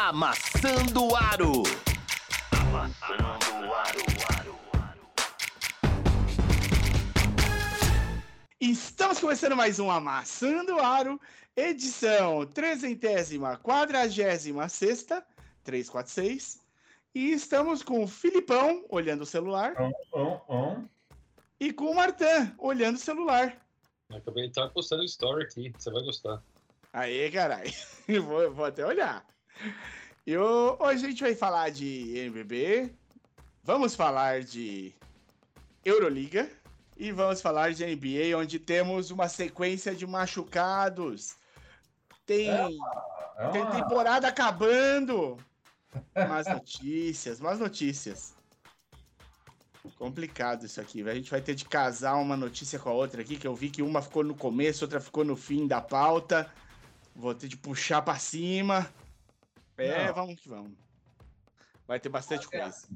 Amassando Aro. Amassando Aro. Estamos começando mais um Amassando Aro, edição trezentésima, quadragésima sexta, 346. E estamos com o Filipão olhando o celular On, on, on. e com o Martan olhando o celular. Acabei de estar postando story aqui, você vai gostar. Aê, caralho. vou, vou até olhar. E hoje a gente vai falar de NBB, vamos falar de Euroliga e vamos falar de NBA, onde temos uma sequência de machucados. Tem, É tem uma- temporada acabando. Más notícias, más notícias. Complicado isso aqui. A gente vai ter de casar uma notícia com a outra aqui, que eu vi que uma ficou no começo, outra ficou no fim da pauta. Vou ter de puxar pra cima. É, Não. vamos que vamos. Vai ter bastante É coisa.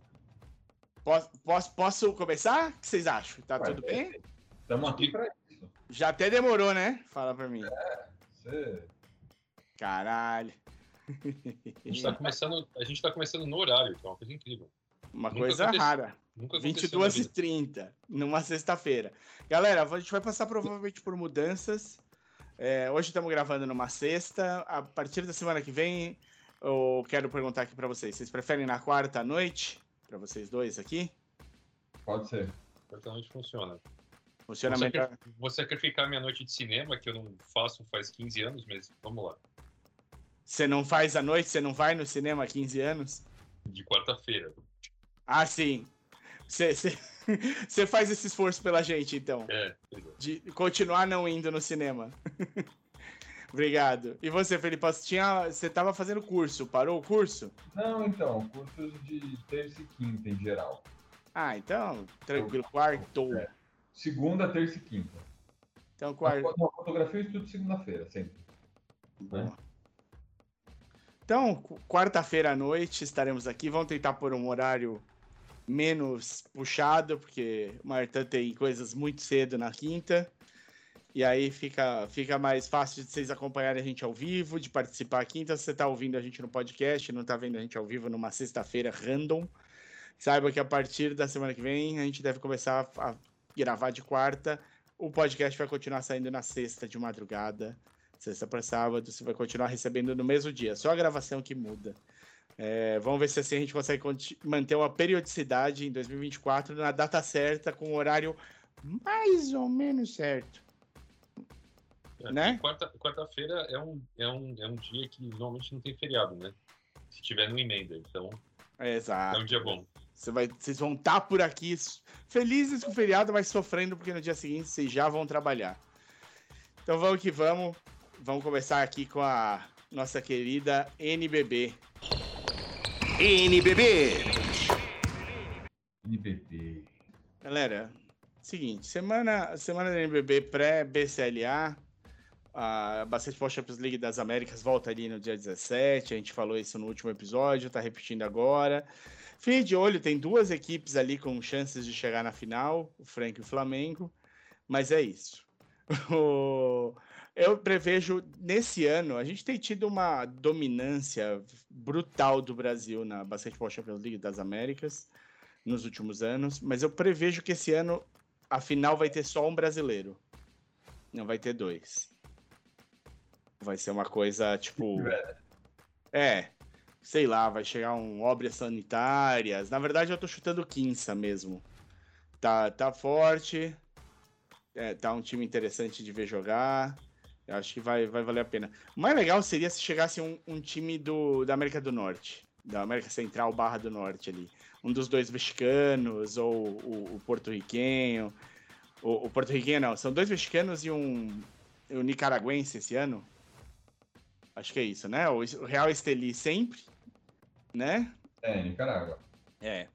Posso, posso, posso começar? O que vocês acham? Tá Ué, tudo bem? Estamos aqui para isso. Já até demorou, né? Fala pra mim. Você... Caralho. A gente tá começando, a gente tá começando no horário, que é uma coisa incrível. Uma Nunca coisa aconteceu. rara. Nunca aconteceu na 22 e vida. 30 numa sexta-feira. Galera, a gente vai passar provavelmente por mudanças. É, hoje estamos gravando numa sexta. A partir da semana que vem, eu quero perguntar aqui para vocês. Vocês preferem na quarta à noite? Para vocês dois aqui? Pode ser. Certamente funciona. Funciona Vou, melhor. sacri- vou sacrificar minha noite de cinema, que eu não faço faz 15 anos, mas vamos lá. Você não faz à noite? Você não vai no cinema há 15 anos? De quarta-feira. Ah, sim. Você- faz esse esforço pela gente, então. É, é. de continuar não indo no cinema. Obrigado. E você, Felipe, você, tinha, você tava fazendo curso, parou o curso? Não, então, cursos de terça e quinta em geral. Ah, então, tranquilo, quartou. É. Segunda, terça e quinta. Então, quarto. não, fotografia eu estudo segunda-feira, sempre. Boa. Então, qu- quarta-feira à noite estaremos aqui. Vamos tentar pôr um horário menos puxado, porque o Martin tem coisas muito cedo na quinta. E aí fica, fica mais fácil de vocês acompanharem a gente ao vivo, de participar aqui. Então, se você está ouvindo a gente no podcast, não está vendo a gente ao vivo numa sexta-feira random, saiba que a partir da semana que vem a gente deve começar a gravar de quarta. O podcast vai continuar saindo na sexta de madrugada sexta para sábado, você vai continuar recebendo no mesmo dia, só a gravação que muda. É, vamos ver se assim a gente consegue manter uma periodicidade em 2024 na data certa, com o horário mais ou menos certo. É, Né? e Quarta, quarta-feira é um, é, um, é um dia que normalmente não tem feriado, né? Se tiver no emenda, então É, é exato. um dia bom. Você vai, vocês vão estar por aqui felizes com o feriado, mas sofrendo porque no dia seguinte vocês já vão trabalhar. Então vamos que vamos. Vamos começar aqui com a nossa querida NBB. NBB. NBB. Galera, seguinte, semana, semana da NBB pré-BCLA, a Basketball Champions League das Américas volta ali no dia 17, a gente falou isso no último episódio, tá repetindo agora. Fique de olho, tem duas equipes ali com chances de chegar na final, o Frank e o Flamengo, mas é isso. Eu prevejo nesse ano, a gente tem tido uma dominância brutal do Brasil na Basketball Champions League das Américas nos últimos anos, mas eu prevejo que esse ano a final vai ter só um brasileiro. Não vai ter dois. Vai ser uma coisa tipo. É, sei lá, vai chegar um obras sanitárias. Na verdade, eu tô chutando Quinça mesmo. Tá, tá forte. É, tá um time interessante de ver jogar. Eu acho que vai, vai valer a pena. O mais legal seria se chegasse um, um time do, da América do Norte. Da América Central barra do Norte ali um dos dois mexicanos ou o, o porto-riquenho. O, o porto-riquenho não, são dois mexicanos e um, um nicaragüense esse ano. Acho que é isso, né? O, Real Esteli sempre, né? É, Nicarágua. É.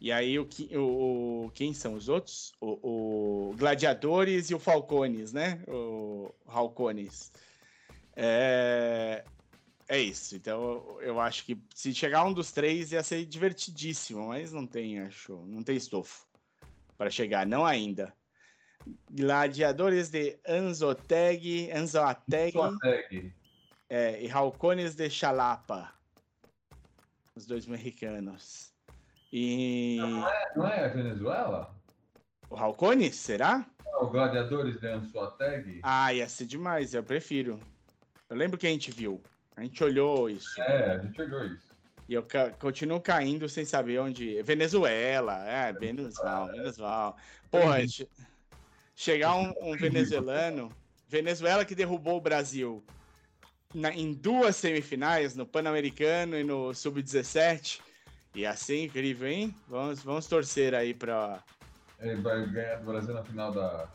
E aí, o, que- o, quem são os outros? O, o Gladiadores e o Falcones, né? O Halcones. É, é isso. Então, eu- acho que se chegar um dos três ia ser divertidíssimo, mas não tem, acho, não tem estofo para chegar, não ainda. Gladiadores de Anzoteg, Anzoateg segue. É, e Halcones de Chalapa. Os dois mexicanos. E. Não é, não é a Venezuela? O Halcone, será? O Gladiadores lançou a tag? Ah, ia ser demais, eu prefiro. Eu lembro que a gente viu. A gente olhou isso. É, a gente olhou isso. E eu ca continuo caindo sem saber onde. Venezuela, é, Venezuela, Venezuela. Porra, che chegar um, um venezuelano. Venezuela que derrubou o Brasil na, em duas semifinais, no Pan-Americano e no Sub-17. Ia ser incrível, hein? Vamos, vamos torcer aí pra. Ele vai ganhar do Brasil na final da,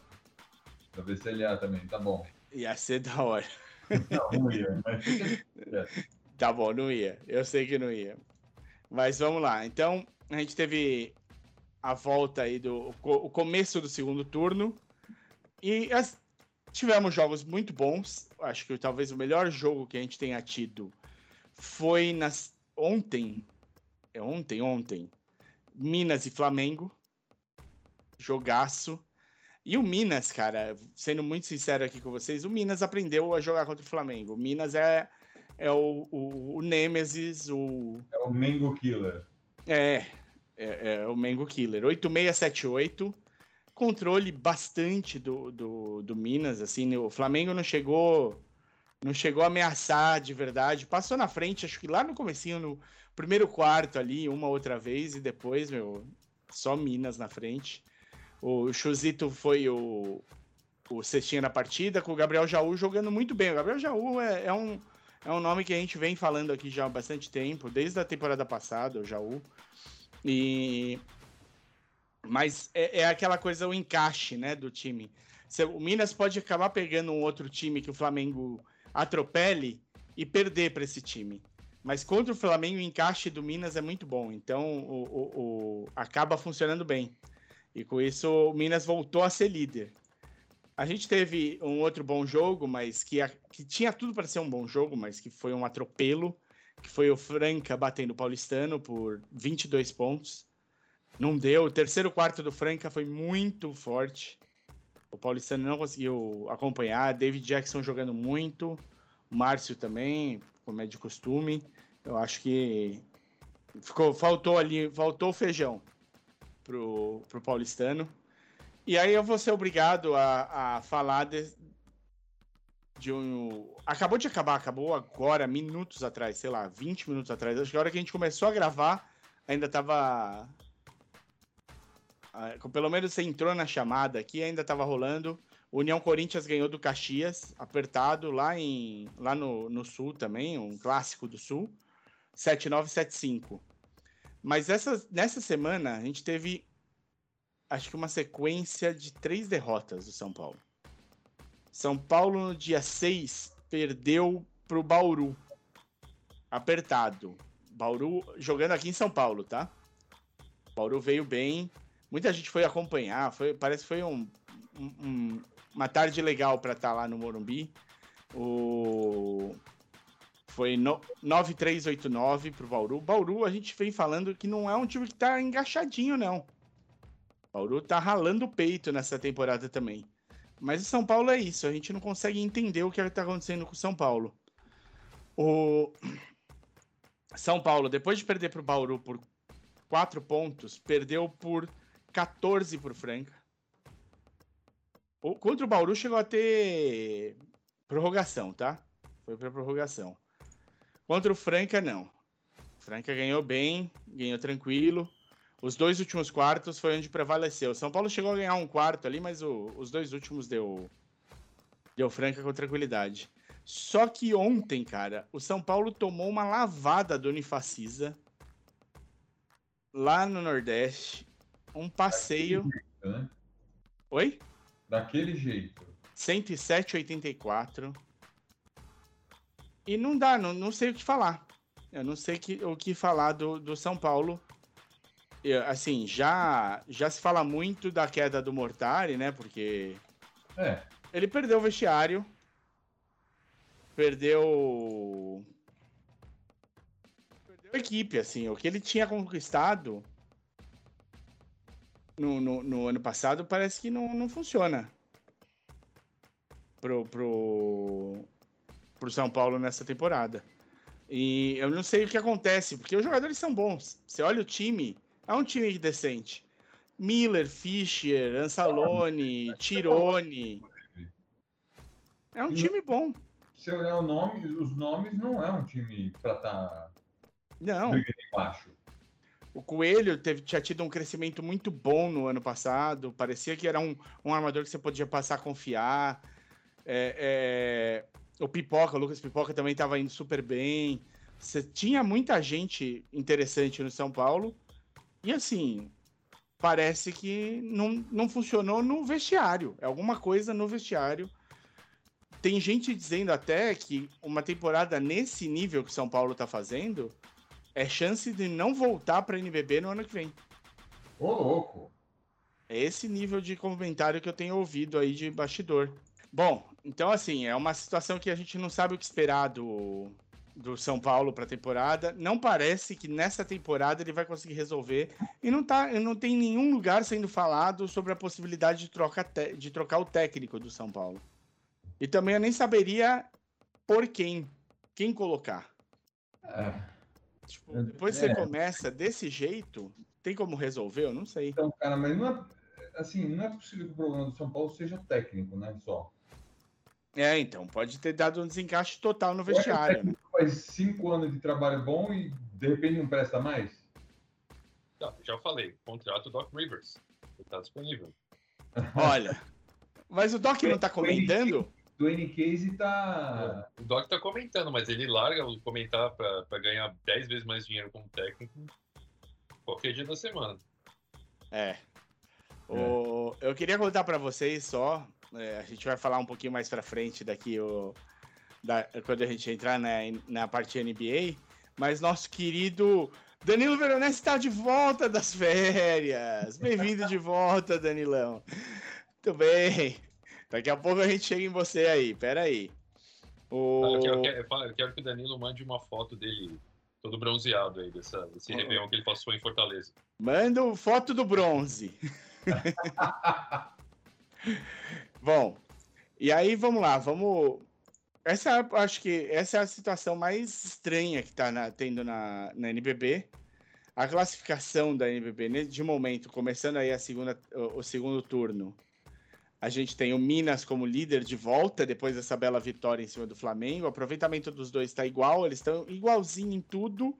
da VCLA também, tá bom. Ia ser da hora. Não, não ia, mas. Tá bom, não ia. Eu sei que não ia. Mas vamos lá. Então, a gente teve a volta aí do o começo do segundo turno e tivemos jogos muito bons. Acho que talvez o melhor jogo que a gente tenha tido foi nas ontem, é ontem, ontem, Minas e Flamengo. Jogaço. E o Minas, cara, sendo muito sincero aqui com vocês, o Minas aprendeu a jogar contra o Flamengo. O Minas é é o, o, o Nemesis, o. É o Mango Killer. É, é, é o Mango Killer. 8678. Controle bastante do, do, do Minas, assim, o Flamengo não chegou não chegou a ameaçar de verdade, passou na frente, acho que lá no comecinho, no primeiro quarto ali, uma outra vez, e depois, meu, só Minas na frente. O Chuzito foi o, o cestinha na partida, com o Gabriel Jaú jogando muito bem. O Gabriel Jaú é, é um, é um nome que a gente vem falando aqui já há bastante tempo, desde a temporada passada, o Jaú. E mas é, é, aquela coisa, o encaixe né, do time. O Minas pode acabar pegando um outro time que o Flamengo atropele e perder para esse time. Mas contra o Flamengo, o encaixe do Minas é muito bom. Então, o, o, o, acaba funcionando bem. E com isso, o Minas voltou a ser líder. A gente teve um outro bom jogo, mas que, a, que tinha tudo para ser um bom jogo, mas que foi um atropelo, que foi o Franca batendo o Paulistano por 22 pontos. Não deu. O terceiro quarto do Franca foi muito forte. O Paulistano não conseguiu acompanhar. David Jackson jogando muito. Márcio também, como é de costume. Eu acho que ficou, faltou ali, faltou feijão pro, pro Paulistano. E aí eu vou ser obrigado a, a falar de, de um. Acabou de acabar, acabou agora, minutos atrás, sei lá, 20 minutos atrás. Acho que a hora que a gente começou a gravar, ainda tava. Ah, pelo menos você entrou na chamada aqui, ainda tava rolando. União Corinthians ganhou do Caxias, apertado lá, em, lá no, no Sul também, um clássico do Sul. 7-9-7-5. Mas essa, nessa semana a gente teve acho que uma sequência de três derrotas do São Paulo. São Paulo, no dia 6, perdeu para o Bauru. Apertado. Bauru jogando aqui em São Paulo, tá? Bauru veio bem. Muita gente foi acompanhar. Foi, parece que foi um, um, uma tarde legal para estar tá lá no Morumbi. O... Foi no... 9-3-8-9 pro Bauru. Bauru, a gente vem falando que não é um time que tá engaixadinho, não. Bauru tá ralando o peito nessa temporada também. Mas o São Paulo é isso, a gente não consegue entender o que está acontecendo com o São Paulo. O São Paulo, depois de perder para o Bauru por 4 pontos, perdeu por 14 para o Franca. Contra o Bauru chegou a ter prorrogação, tá? Foi para prorrogação. Contra o Franca, não. O Franca ganhou bem, ganhou tranquilo. Os dois últimos quartos foi onde prevaleceu. São Paulo chegou a ganhar um quarto ali, mas o, os dois últimos deu, deu franca com tranquilidade. Só que ontem, cara, o São Paulo tomou uma lavada do Unifacisa lá no Nordeste. Um passeio. Jeito, né? Oi? Daquele jeito. 107,84. E não dá, não, não sei o que falar. Eu não sei que, o que falar do, do São Paulo assim, já, já se fala muito da queda do Mortari, né? Porque é. ele perdeu o vestiário, perdeu, perdeu a equipe, assim, o que ele tinha conquistado no, no, no ano passado parece que não, não funciona pro, pro, pro São Paulo nessa temporada. E eu não sei o que acontece, porque os jogadores são bons. Você olha o time, é um time decente. Miller, Fischer, Ansalone, Tirone. É um time bom. Se olhar o nome, os nomes, não é um time para estar tá não. embaixo. O Coelho teve, tinha tido um crescimento muito bom no ano passado. Parecia que era um, um armador que você podia passar a confiar. É, é, o Pipoca, o Lucas Pipoca também estava indo super bem. Você tinha muita gente interessante no São Paulo. E assim, parece que não, não funcionou no vestiário. É alguma coisa no vestiário. Tem gente dizendo até que uma temporada nesse nível que São Paulo está fazendo é chance de não voltar para NBB no ano que vem. Ô, louco! É esse nível de comentário que eu tenho ouvido aí de bastidor. Bom, então assim, é uma situação que a gente não sabe o que esperar do, do São Paulo para a temporada. Não parece que nessa temporada ele vai conseguir resolver. E não, tá, não tem nenhum lugar sendo falado sobre a possibilidade de, troca de trocar o técnico do São Paulo. E também eu nem saberia por quem. Quem colocar. É. Tipo, depois é. você começa desse jeito, tem como resolver? Eu não sei. Então, cara, mas não é, assim, não é possível que o problema do São Paulo seja técnico, né? Só. É, então, pode ter dado um desencaixe total no vestiário. Né? Faz cinco anos de trabalho bom e de repente não presta mais? Não, já falei, contrato Doc Rivers. Está disponível. Olha, mas o Doc não está comentando? Dwayne Casey tá. O Doc tá comentando, mas ele larga o comentar para ganhar 10 vezes mais dinheiro como técnico qualquer dia da semana. É. O... Eu queria contar para vocês só. É, a gente vai falar um pouquinho mais para frente daqui, o... da... quando a gente entrar na, na parte NBA. Mas nosso querido Danilo Veronese está de volta das férias. Bem-vindo de volta, Danilão. Muito bem. Daqui a pouco a gente chega em você aí, pera aí. O... Eu, quero, eu, quero, que o Danilo mande uma foto dele todo bronzeado aí, dessa, desse Réveillon que ele passou em Fortaleza. Manda foto do bronze. Bom, e aí vamos lá, vamos. Essa acho que essa é a situação mais estranha que está tendo na, na NBB. A classificação da NBB, né, de momento, começando aí a segunda, o, o segundo turno, a gente tem o Minas como líder de volta depois dessa bela vitória em cima do Flamengo. O aproveitamento dos dois está igual, eles estão igualzinho em tudo,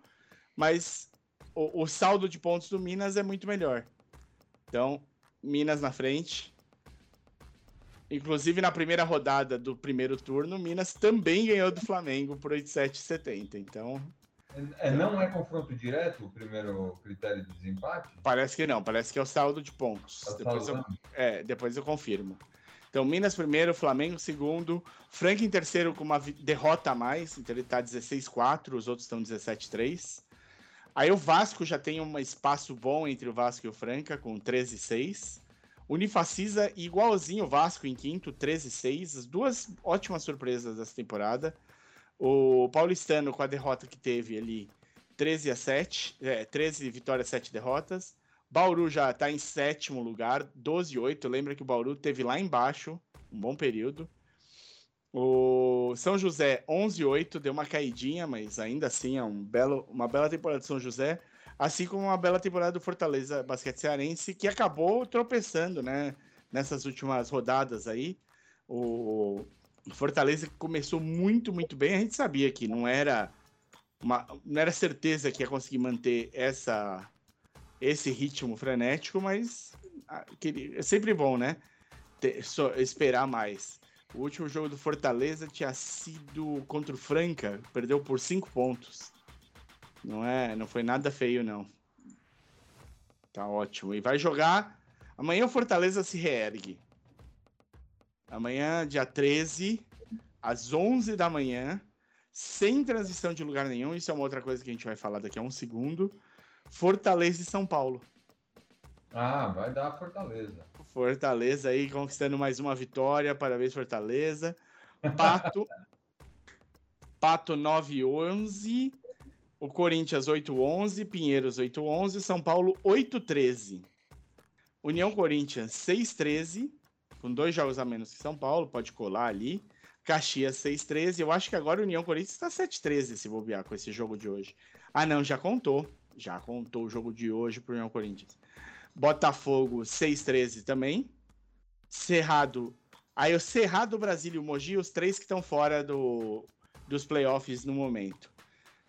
mas o, o, saldo de pontos do Minas é muito melhor. Então, Minas na frente. Inclusive, na primeira rodada do primeiro turno, Minas também ganhou do Flamengo por 87,70. Então, é, não é confronto direto o primeiro critério de desempate? Parece que não, parece que é o saldo de pontos. É depois, eu, é, depois eu confirmo. Então, Minas primeiro, Flamengo segundo, Frank em terceiro com uma derrota a mais, então ele tá 16-4, os outros estão 17-3. Aí o Vasco já tem um espaço bom entre o Vasco e o Franca, com 13-6. Unifacisa igualzinho o Vasco em quinto, 13-6. As duas ótimas surpresas dessa temporada. O Paulistano, com a derrota que teve ali, 13 a 7, é, 13 vitórias, 7 derrotas. Bauru já está em sétimo lugar, 12 a 8. Lembra que o Bauru teve lá embaixo um bom período. O São José, 11 a 8, deu uma caidinha, mas ainda assim é um belo, uma bela temporada do São José. Assim como uma bela temporada do Fortaleza Basquete Cearense, que acabou tropeçando, né? Nessas últimas rodadas aí. O, Fortaleza começou muito, muito bem. A gente sabia que não era uma, não era certeza que ia conseguir manter essa esse ritmo frenético, mas é sempre bom, né? Ter, esperar mais. O último jogo do Fortaleza tinha sido contra o Franca, perdeu por cinco pontos. Não é, não foi nada feio não. Tá ótimo. E vai jogar amanhã o Fortaleza se reergue. Amanhã, dia 13, às 11 da manhã, sem transição de lugar nenhum. Isso é uma outra coisa que a gente vai falar daqui a um segundo. Fortaleza e São Paulo. Ah, vai dar Fortaleza. Fortaleza aí conquistando mais uma vitória. Parabéns, Fortaleza. Pato. Pato 9-11. O Corinthians 8-11. Pinheiros 8-11. São Paulo 8-13. União Corinthians 6-13 com dois jogos a menos que São Paulo, pode colar ali. Caxias 6-13. Eu acho que agora o União Corinthians está 7-13 se bobear com esse jogo de hoje. Ah, não, já contou. Já contou o jogo de hoje pro União Corinthians. Botafogo 6-13 também. Cerrado. Aí o Cerrado, Brasil e o Mogi, os três que estão fora do, dos playoffs no momento.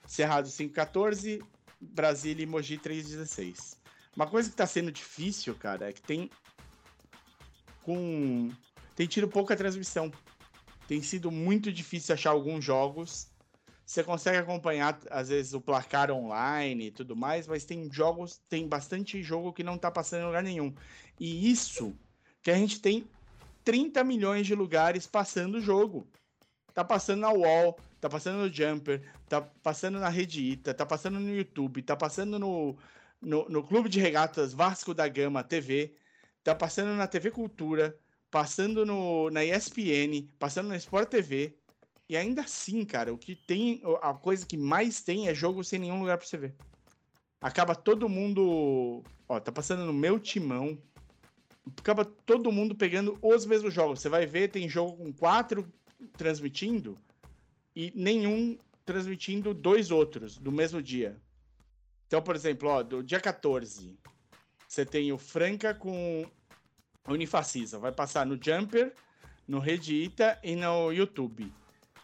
Cerrado 5-14, Brasília e Mogi 3-16. Uma coisa que tá sendo difícil, cara, é que tem com tem tido pouca transmissão. Tem sido muito difícil achar alguns jogos. Você consegue acompanhar às vezes o placar online e tudo mais, mas tem jogos, tem bastante jogo que não tá passando em lugar nenhum. E isso que a gente tem 30 milhões de lugares passando o jogo. Tá passando na Wall, tá passando no Jumper, tá passando na Redita, tá passando no YouTube, tá passando no, no, no Clube de Regatas Vasco da Gama TV, tá passando na TV Cultura, passando no, na ESPN, passando na Sport TV. E ainda assim, cara, o que tem. A coisa que mais tem é jogo sem nenhum lugar pra você ver. Acaba todo mundo. Ó, tá passando no meu timão. Acaba todo mundo pegando os mesmos jogos. Você vai ver, tem jogo com quatro transmitindo e nenhum transmitindo dois outros do mesmo dia. Então, por exemplo, ó, do dia 14, você tem o Franca com Unifacisa. Vai passar no Jumper, no Redita e no YouTube.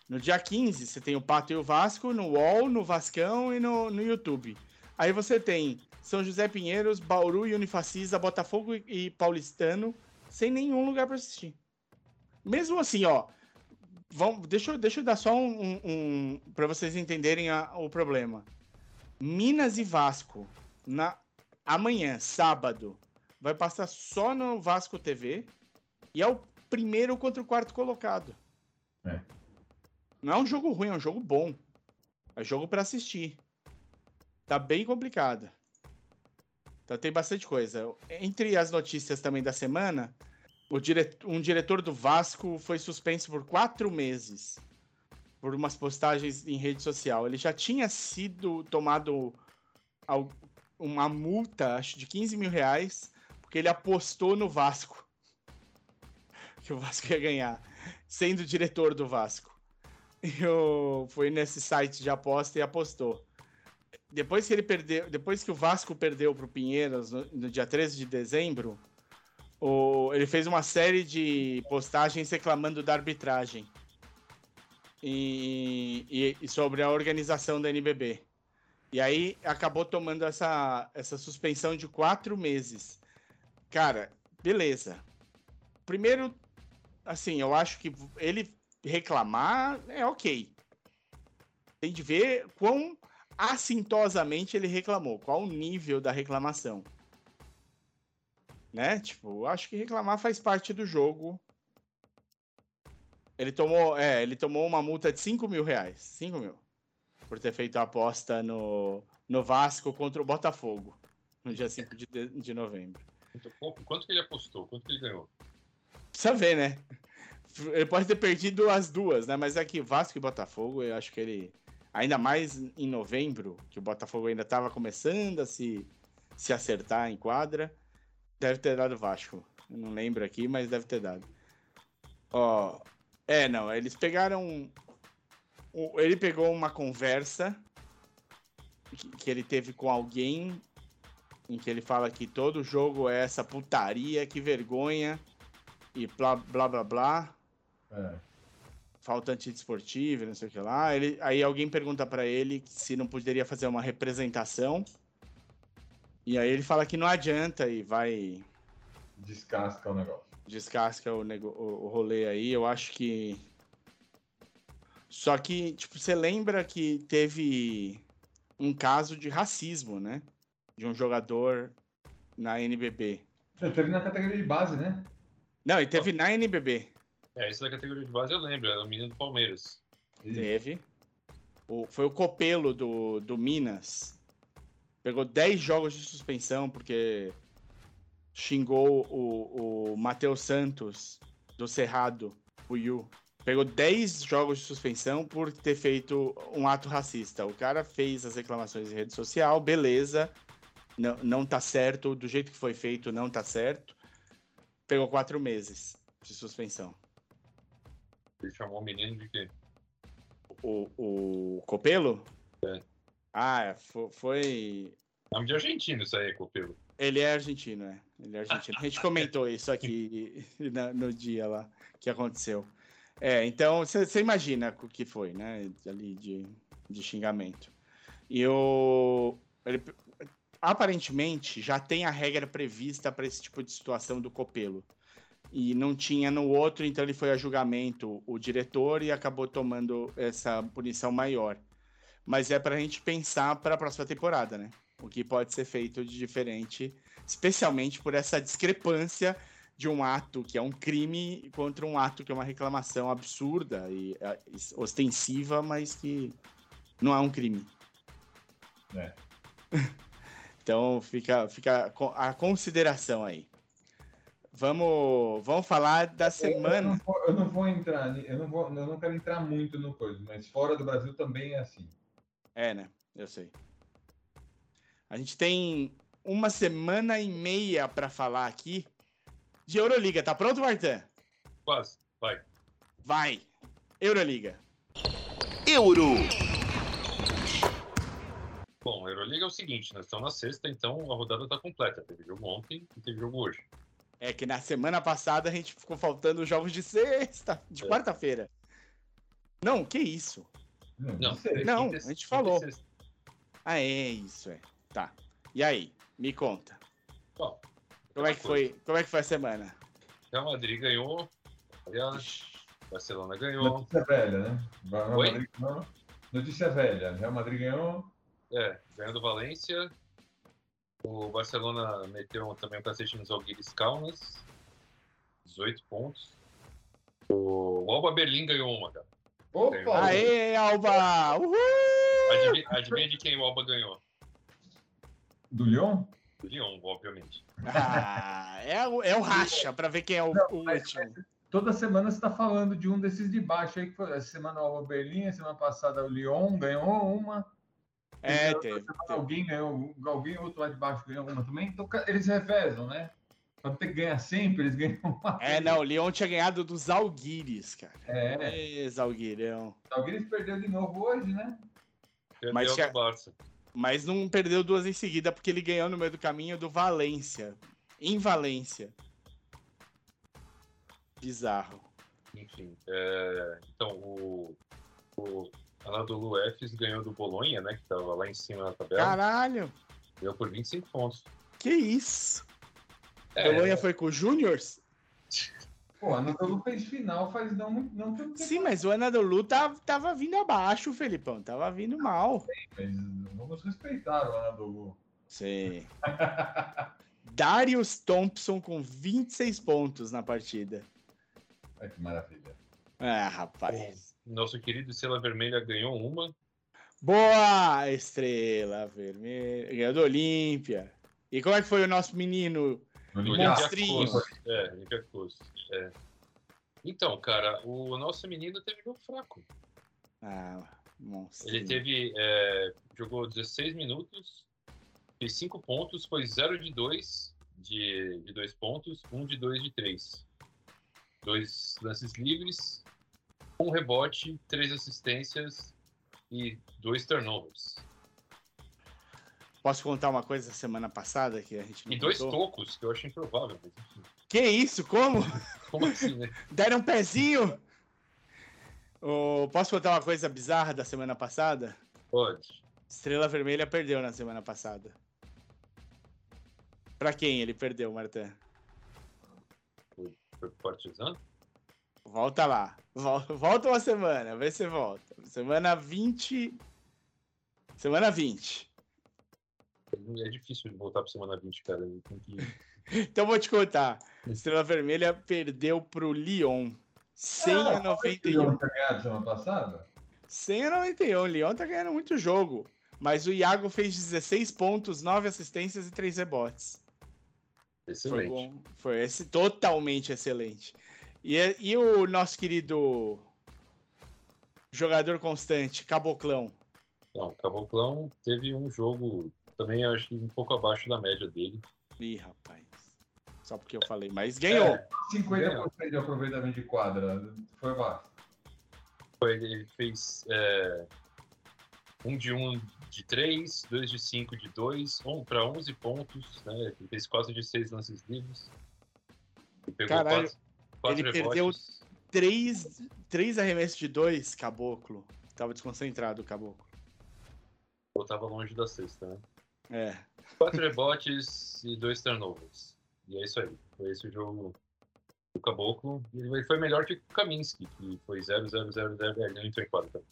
No dia 15, você tem o Pato e o Vasco, no UOL, no Vascão e no, no YouTube. Aí você tem São José Pinheiros, Bauru e Unifacisa, Botafogo e Paulistano, sem nenhum lugar para assistir. Mesmo assim, ó. Vamos, deixa, deixa eu dar só um. um, um para vocês entenderem a, o problema. Minas e Vasco, na amanhã, sábado, vai passar só no Vasco TV e é o primeiro contra o quarto colocado. É. Não é um jogo ruim, é um jogo bom. É jogo para assistir. Tá bem complicado. Então tem bastante coisa. Entre as notícias também da semana, dire... um diretor do Vasco foi suspenso por quatro meses por umas postagens em rede social. Ele já tinha sido tomado uma multa, acho, de 15 mil reais, porque ele apostou no Vasco. Que o Vasco ia ganhar, sendo diretor do Vasco. E eu foi nesse site de aposta e apostou. Depois que ele perdeu, depois que o Vasco perdeu para o Pinheiros no, no, dia 13 de dezembro, o, ele fez uma série de postagens reclamando da arbitragem e, e, e, sobre a organização da NBB. E aí acabou tomando essa, essa suspensão de quatro meses. Cara, beleza. Primeiro, assim, eu acho que ele reclamar é ok. Tem de ver quão assintosamente ele reclamou, qual o nível da reclamação. Né? Tipo, acho que reclamar faz parte do jogo ele tomou, é, ele tomou uma multa de 5 mil reais. 5 mil. Por ter feito a aposta no, no Vasco contra o Botafogo. No dia 5 de, de novembro. Quanto que ele apostou? Quanto que ele ganhou? Precisa ver, né? Ele pode ter perdido as duas, né? Mas aqui, é Vasco e Botafogo, eu acho que ele. Ainda mais em novembro, que o Botafogo ainda estava começando a se, se acertar em quadra, deve ter dado Vasco. Eu não lembro aqui, mas deve ter dado. Ó, é, não, eles pegaram. Ele pegou uma conversa que ele teve com alguém em que ele fala que todo jogo é essa putaria, que vergonha, e blá blá blá blá. É. Falta antidesportivo, não sei o que lá. Ele, aí alguém pergunta para ele se não poderia fazer uma representação. E aí ele fala que não adianta e vai. Descasca o negócio descasca o, o, o rolê aí. Eu acho que. Só que, tipo, você lembra que teve um caso de racismo, né? De um jogador na NBB. É, teve na categoria de base, né? Não, e teve na NBB. É, isso da categoria de base eu lembro, era o menino do Palmeiras. Teve. O, foi o Copelo do, do Minas. Pegou 10 jogos de suspensão porque xingou o, o Matheus Santos do Cerrado, o Yu. Pegou 10 jogos de suspensão por ter feito um ato racista. O cara fez as reclamações em rede social, beleza. Não, não tá certo, do jeito que foi feito, não tá certo. Pegou quatro meses de suspensão. Ele chamou o menino de quê? O, o Copelo? É. Ah, fo- foi. Nome de argentino isso aí, Copelo. Ele é argentino, é. Ele é argentino. A gente comentou isso aqui na- no dia lá que aconteceu. É, então você imagina o que foi, né? Ali de, de xingamento. E o. ele- aparentemente já tem a regra prevista para esse tipo de situação do Copelo. E não tinha no outro, então ele foi a julgamento o diretor e acabou tomando essa punição maior. Mas é para a gente pensar para a próxima temporada, né? O que pode ser feito de diferente, especialmente por essa discrepância de um ato que é um crime contra um ato que é uma reclamação absurda e é, ostensiva, mas que não é um crime. É. Então fica, fica a consideração aí. Vamos, vamos falar da Eu não, semana. vou, eu não vou entrar, eu não, vou, eu não quero entrar muito no coisa, mas fora do Brasil também é assim. É, né? Eu sei. A gente tem uma semana e meia para falar aqui de Euroliga. Tá pronto, Martin? Quase. Vai. Vai. Euroliga. Euro. Bom, a Euroliga é o seguinte, nós estamos na sexta, então a rodada está completa. Teve jogo ontem e teve jogo hoje. É que na semana passada a gente ficou faltando os jogos de sexta, de É. quarta-feira. Não, que isso? Não, Não, e- a gente falou. Ah, é isso, é. Tá. E aí, me conta. Bom, Como é que foi, como é que foi a semana? Real Madrid ganhou, aliás, Barcelona ganhou. Notícia velha, né? Real Oi? Madrid ganhou. Notícia velha. Real Madrid ganhou. É, ganhou do Valência. O Barcelona meteu também um cacete nos Alguires Kaunas. 18 pontos. O, o Alba Berlim ganhou uma, cara. Opa! Aê, Alba! Uhul! Adivinha, adivinha de quem o Alba ganhou? Do Lyon? Do Lyon, obviamente. Ah, é, o- é o racha pra ver quem é o, o mas- último. Toda semana você está falando de um desses de baixo aí. Que foi, essa semana o Berlim, a semana passada o Lyon ganhou uma. É, teve. semana teve. Alguém ganhou, alguém outro lá de baixo ganhou uma também. Então eles revezam, né? Pra não ter que ganhar sempre, eles ganham uma. É, não, o Leon tinha ganhado dos Alguires, cara. É, É, Zalguirão. alguém perdeu de novo hoje, né? Perdeu Mas tinha- Barça. Mas não perdeu duas em seguida, porque ele ganhou no meio do caminho do Valência. Em Valência. Bizarro. Enfim, é, então o, o Anadolu Efes ganhou do Bolonha, né? Que tava lá em cima na tabela. Caralho, Ganhou por 25 pontos. que isso? É, Bolonha foi com o Júniors? Pô, Anadolu fez final faz não muito não tanto tempo, Sim, mas o Anadolu tava, tava vindo abaixo, Felipão. Tava vindo mal. mas vamos respeitar o Anadolu. Sim. Darius Thompson com 26 pontos na partida. Ai, que maravilha. Ah, rapaz. nosso querido Estrela Vermelha ganhou uma. Boa, estrela vermelha. Ganhou do Olímpia. E como é que foi o nosso menino? Monstrinho. É. É. Então, cara, o nosso menino teve jogo fraco. Ah, monstro. Ele teve. é, jogou 16 minutos, fez 5 pontos, foi 0 de 2 de, de 2 pontos, 1 de 2 de 3. Dois lances livres, um rebote, três assistências e dois turnovers. Posso contar uma coisa da semana passada que a gente não E dois contou? tocos, que eu acho improvável. Mas Que isso? Como? como assim, né? Deram um pezinho? Ô, posso contar uma coisa bizarra da semana passada? Pode. Estrela Vermelha perdeu na semana passada. Pra quem ele perdeu, Martin? Foi Partizan? Volta lá. Vol- Volta uma semana, vê se volta. Semana 20. Semana 20. É difícil voltar pra semana 20, cara. Tem que... Então vou te contar. Estrela Vermelha perdeu pro Lyon. 100 a Ah, O 91. Lyon tinha ganhado semana passada? 100 a 91. O Lyon tá ganhando muito jogo. Mas o Iago fez 16 pontos, 9 assistências e 3 rebotes. Foi, Excelente. bom. Foi esse totalmente excelente. E, e o nosso querido jogador constante, Caboclão. Não, o Caboclão teve um jogo também, acho que um pouco abaixo da média dele. Ih, rapaz. Só porque eu falei, mas ganhou. É. 50% de aproveitamento de quadra. Foi baixo. Foi, ele fez é, um de um de 3, 2 de 5 de 2, um para 11 pontos, né? Ele fez 4 de 6 lances livres. Pegou Caralho, 4, ele perdeu três, três arremessos de dois, caboclo. Tava desconcentrado o caboclo. Eu tava longe da sexta, né? É. Quatro rebotes e dois turnovers. E é isso aí. Foi esse o jogo do Caboclo. Ele foi melhor que o Kaminsky, que foi 0-0-0-0. Ele não entrou em quadra.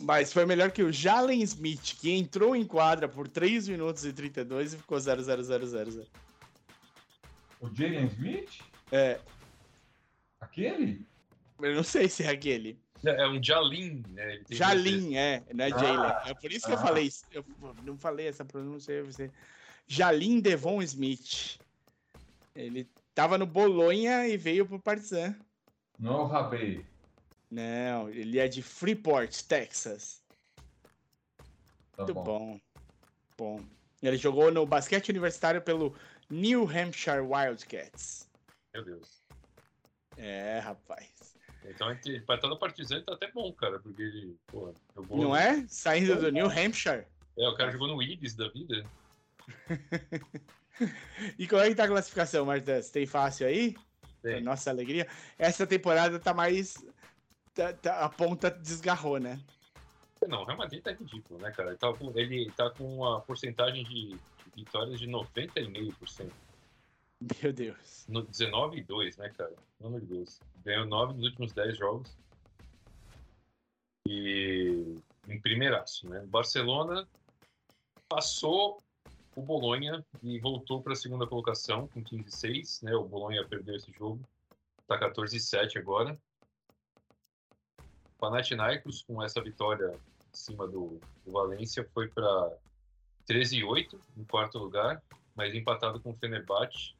Mas foi melhor que o Jalen Smith, que entrou em quadra por 3 minutos e 32 e ficou 0-0-0-0-0. O Jalen Smith? É. Aquele? Eu não sei se é aquele. É, é um Jalin, né? Jalim, é, não é Ah, Jalen. É por isso que eu ah. falei isso. Eu não falei essa pronúncia. eu sei. Jalim Devon Smith. Ele tava no Bolonha e veio pro Partizan. Não é o Rabei. Não, ele é de Freeport, Texas. Tá Muito bom. bom. Bom. Ele jogou no basquete universitário pelo New Hampshire Wildcats. Meu Deus. É, rapaz. Então, entre, pra estar no Partizan, tá até bom, cara, porque ele, pô, jogou... Não é? Saindo do New Hampshire. É, o cara jogou no Ibis da vida. E como é que tá a classificação, Martins? Tem fácil aí? Tem. Nossa alegria. Essa temporada tá mais. tá- tá- a ponta desgarrou, né? Não, o Real Madrid tá ridículo, né, cara? Ele tá com, ele tá com uma porcentagem de, de vitórias de 90,5%. Meu Deus. No 19 e 2, né, cara? De Deus. Ganhou 9 nos últimos 10 jogos. E em primeiraço, né? Barcelona passou o Bolonha e voltou para a segunda colocação com 15-6, né? O Bolonha perdeu esse jogo. Tá 14-7 agora. Panathinaikos com essa vitória em cima do, do Valência foi para 13-8 em quarto lugar, mas empatado com o Fenerbahçe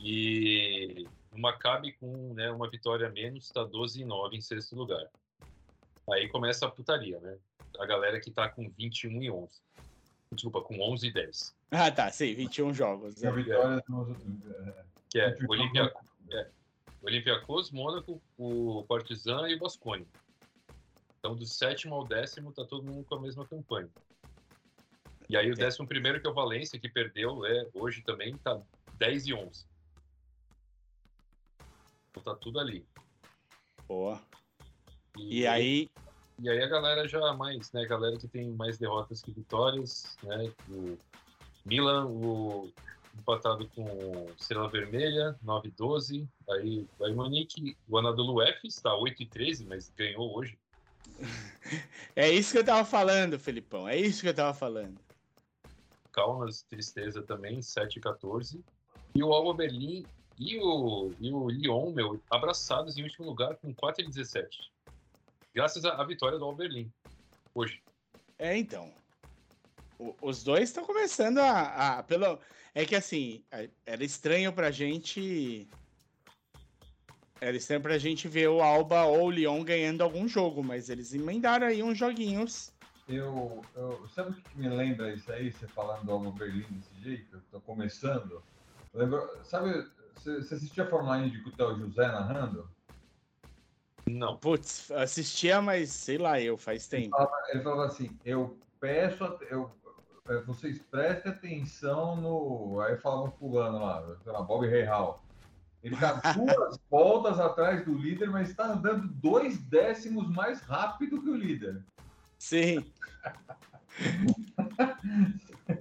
e o Maccabi com né, uma vitória a menos está 12 e 9 em sexto lugar. Aí começa a putaria, né? A galera que tá com 21 e 11. Desculpa, com 11 e 10. Ah, tá, sim, 21 jogos. E a né? vitória é, Que é Olimpia, jogo. Olympiacos, Mônaco, o Partizan e o Bascone. Então, do sétimo ao décimo, tá todo mundo com a mesma campanha. E aí, o décimo primeiro, que é o Valência, que perdeu, é, hoje também, tá 10 e 11. Então, tá tudo ali. Boa. E aí, E aí a galera já mais, né? A galera que tem mais derrotas que vitórias, né? O Milan, o empatado com Estrela Vermelha, 9-12. Aí o Bayern Munique, o Anadolu F está 8-13, mas ganhou hoje. é isso que eu tava falando, Felipão. É isso que eu tava falando. Kaunas, tristeza também, 7-14. E o Alba Berlim e o, e o Lyon, meu, abraçados em último lugar com 4-17. Graças à vitória do Alba Berlim, hoje. É, então. O- os dois estão começando a, a- pelo É que assim, a- era estranho pra gente. Era estranho pra gente ver o Alba ou o Lyon ganhando algum jogo, mas eles emendaram aí uns joguinhos. Eu, eu- sabe o que me lembra isso aí, você falando do Alba Berlim desse jeito? Eu tô começando. Lembra, sabe, você, você assistia a Fórmula 1 de Cutel José narrando? Não. Putz, assistia, mas sei lá, eu faz tempo. Ele falava assim: eu peço, eu, é, vocês prestem atenção no. Aí falava fulano lá, lá, Bob Real. Ele tá duas voltas atrás do líder, mas está andando dois décimos mais rápido que o líder. Sim.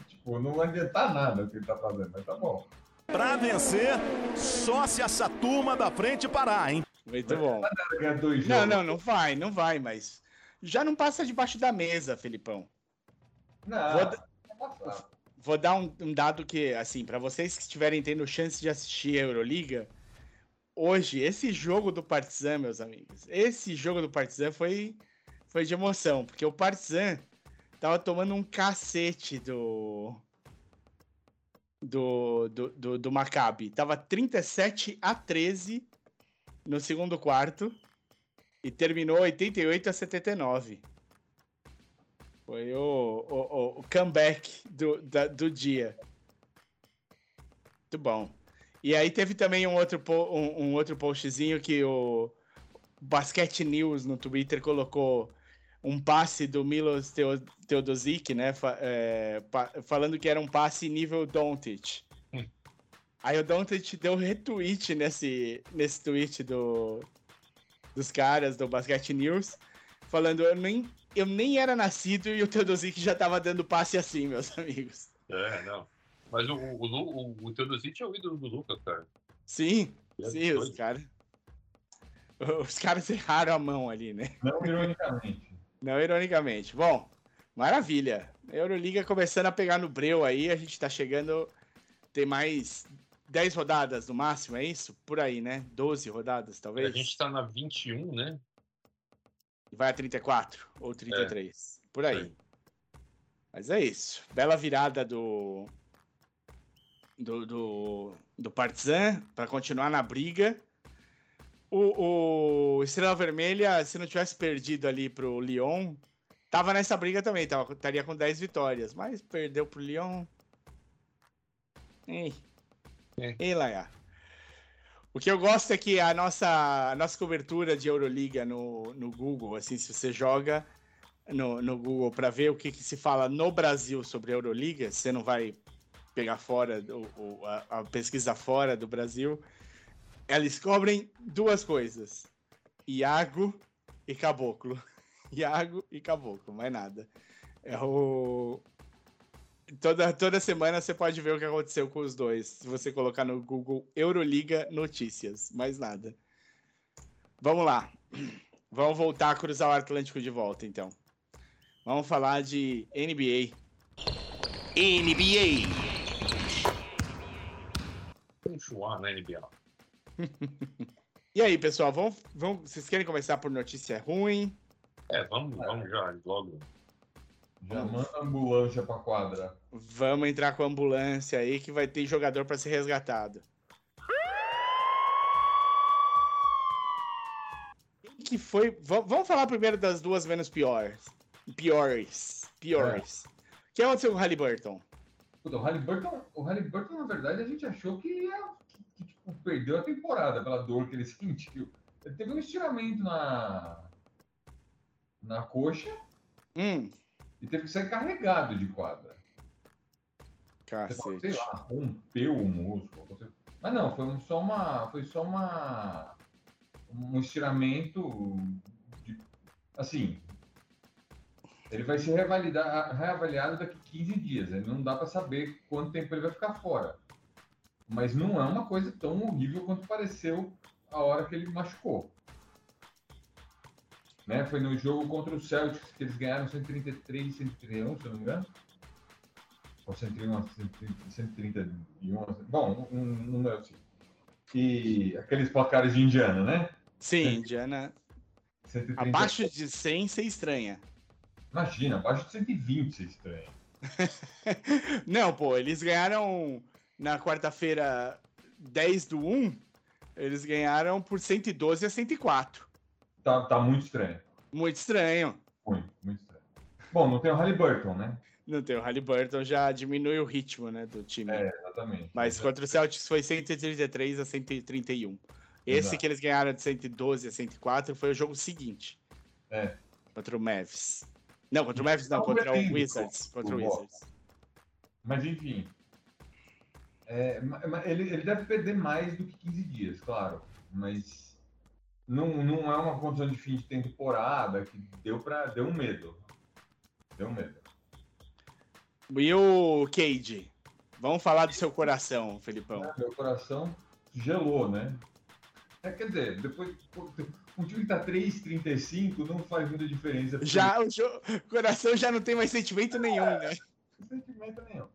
Tipo, não vai adiantar nada o que ele tá fazendo, mas tá bom. Pra vencer, só se essa turma da frente parar, hein? Muito bom. Não, não, não vai, não vai, mas já não passa debaixo da mesa, Felipão. Não, Vou. Vou dar um, um dado que, assim, pra vocês que estiverem tendo chance de assistir a Euroliga, hoje, esse jogo do Partizan, meus amigos, esse jogo do Partizan foi, foi de emoção, porque o Partizan tava tomando um cacete do. Do, do, do, do Maccabi. Tava 37 a 13 no segundo quarto e terminou 88 a 79. Foi o, o, o- comeback do, da- do dia. Muito bom. E aí teve também um outro, um, um outro postzinho que o, Basquete News no Twitter colocou um passe do Milos Teo- Teodosic, né? é, falando que era um passe nível Doncic. Aí o Doncic deu retweet nesse, nesse tweet do, dos caras do Basquete News, falando eu nem, eu nem era nascido e o Teodosic já tava dando passe assim, meus amigos. É, não. Mas o, o, o, o Teodosic é o ídolo do Lucas, cara. Sim, é sim, os caras. Os caras erraram a mão ali, né? Não ironicamente. Não ironicamente. Bom, maravilha. Euroliga começando a pegar no breu aí, a gente tá chegando. Tem mais 10 rodadas no máximo, é isso? Por aí, né? 12 rodadas, A talvez? gente tá na 21, né? Vai a 34 ou 33. Por aí. Mas é isso. Bela virada do. Do, do, do Partizan para continuar na briga. O, o Estrela Vermelha, se não tivesse perdido ali pro Lyon, tava nessa briga também, tava, estaria com 10 vitórias, mas perdeu pro Lyon. Ei. É. Ei, Laia. O que eu gosto é que a nossa, a nossa cobertura de Euroliga no, no Google, assim, se você joga no, no Google para ver o que, que se fala no Brasil sobre Euroliga, você não vai pegar fora do, o- a, a pesquisa fora do Brasil. Eles cobrem duas coisas: Iago e Caboclo. Iago e Caboclo, mais nada. É o. Toda, toda semana você pode ver o que aconteceu com os dois. Se você colocar no Google Euroliga Notícias, mais nada. Vamos lá. Vamos voltar a cruzar o Atlântico de volta, então. Vamos falar de NBA. NBA. Vamos chuar na NBA. E aí, pessoal, vamos, vamos, vocês querem começar por notícia ruim? É, vamos, vamos já, logo. Já manda a ambulância pra quadra. Vamos entrar com a ambulância aí que vai ter jogador para ser resgatado. Que foi? Va- Vamos falar primeiro das duas menos piores. Piores. Piores. O que aconteceu com o Halliburton? Puta, o Halliburton, o Halliburton, na verdade, a gente achou que, ia, que, que, tipo, perdeu a temporada pela dor que ele sentiu. Ele teve um estiramento na, na coxa Hum, e teve que sair carregado de quadra. Pode, sei cacete. lá, rompeu o músculo. Mas não, foi um- só uma. Foi só uma. Um estiramento. De, assim. Ele vai ser reavaliado daqui 15 dias. né? Não dá para saber quanto tempo ele vai ficar fora. Mas não é uma coisa tão horrível quanto pareceu a hora que ele machucou. Né? Foi no jogo contra o Celtics que eles ganharam 133, 131, se não me engano. Ou 131, 131. Bom, um um número assim. E aqueles placares de Indiana, né? Sim, Indiana. 130. Abaixo de 100, você estranha. Imagina, abaixo de 120 você estranha. Não, pô, eles ganharam na quarta-feira 10 do 1. Eles ganharam por 112 a 104. Tá, tá muito estranho. Muito estranho. Muito, muito estranho. Bom, não tem o Halliburton, né? Não tem o Halliburton, já diminui o ritmo né, do time. É, exatamente. Mas contra o Celtics foi 133 a 131. Esse Exato. que eles ganharam de 112 a 104 foi o jogo seguinte. É. Contra o Mavs. Não, contra o Mavs não, contra o perdendo, Wizards. Contra o o Wizards. Mas enfim. É, ele, ele deve perder mais do que 15 dias, claro. Mas não, não é uma condição de fim de temporada que deu, pra, deu um medo. Deu um medo. E o Cade? Vamos falar do seu coração, Felipão. Meu coração gelou, né? É, quer dizer, depois. Um time que tá 3,35 não faz muita diferença. porque Já o jo- coração já não tem mais sentimento nenhum, né? Não tem sentimento nenhum.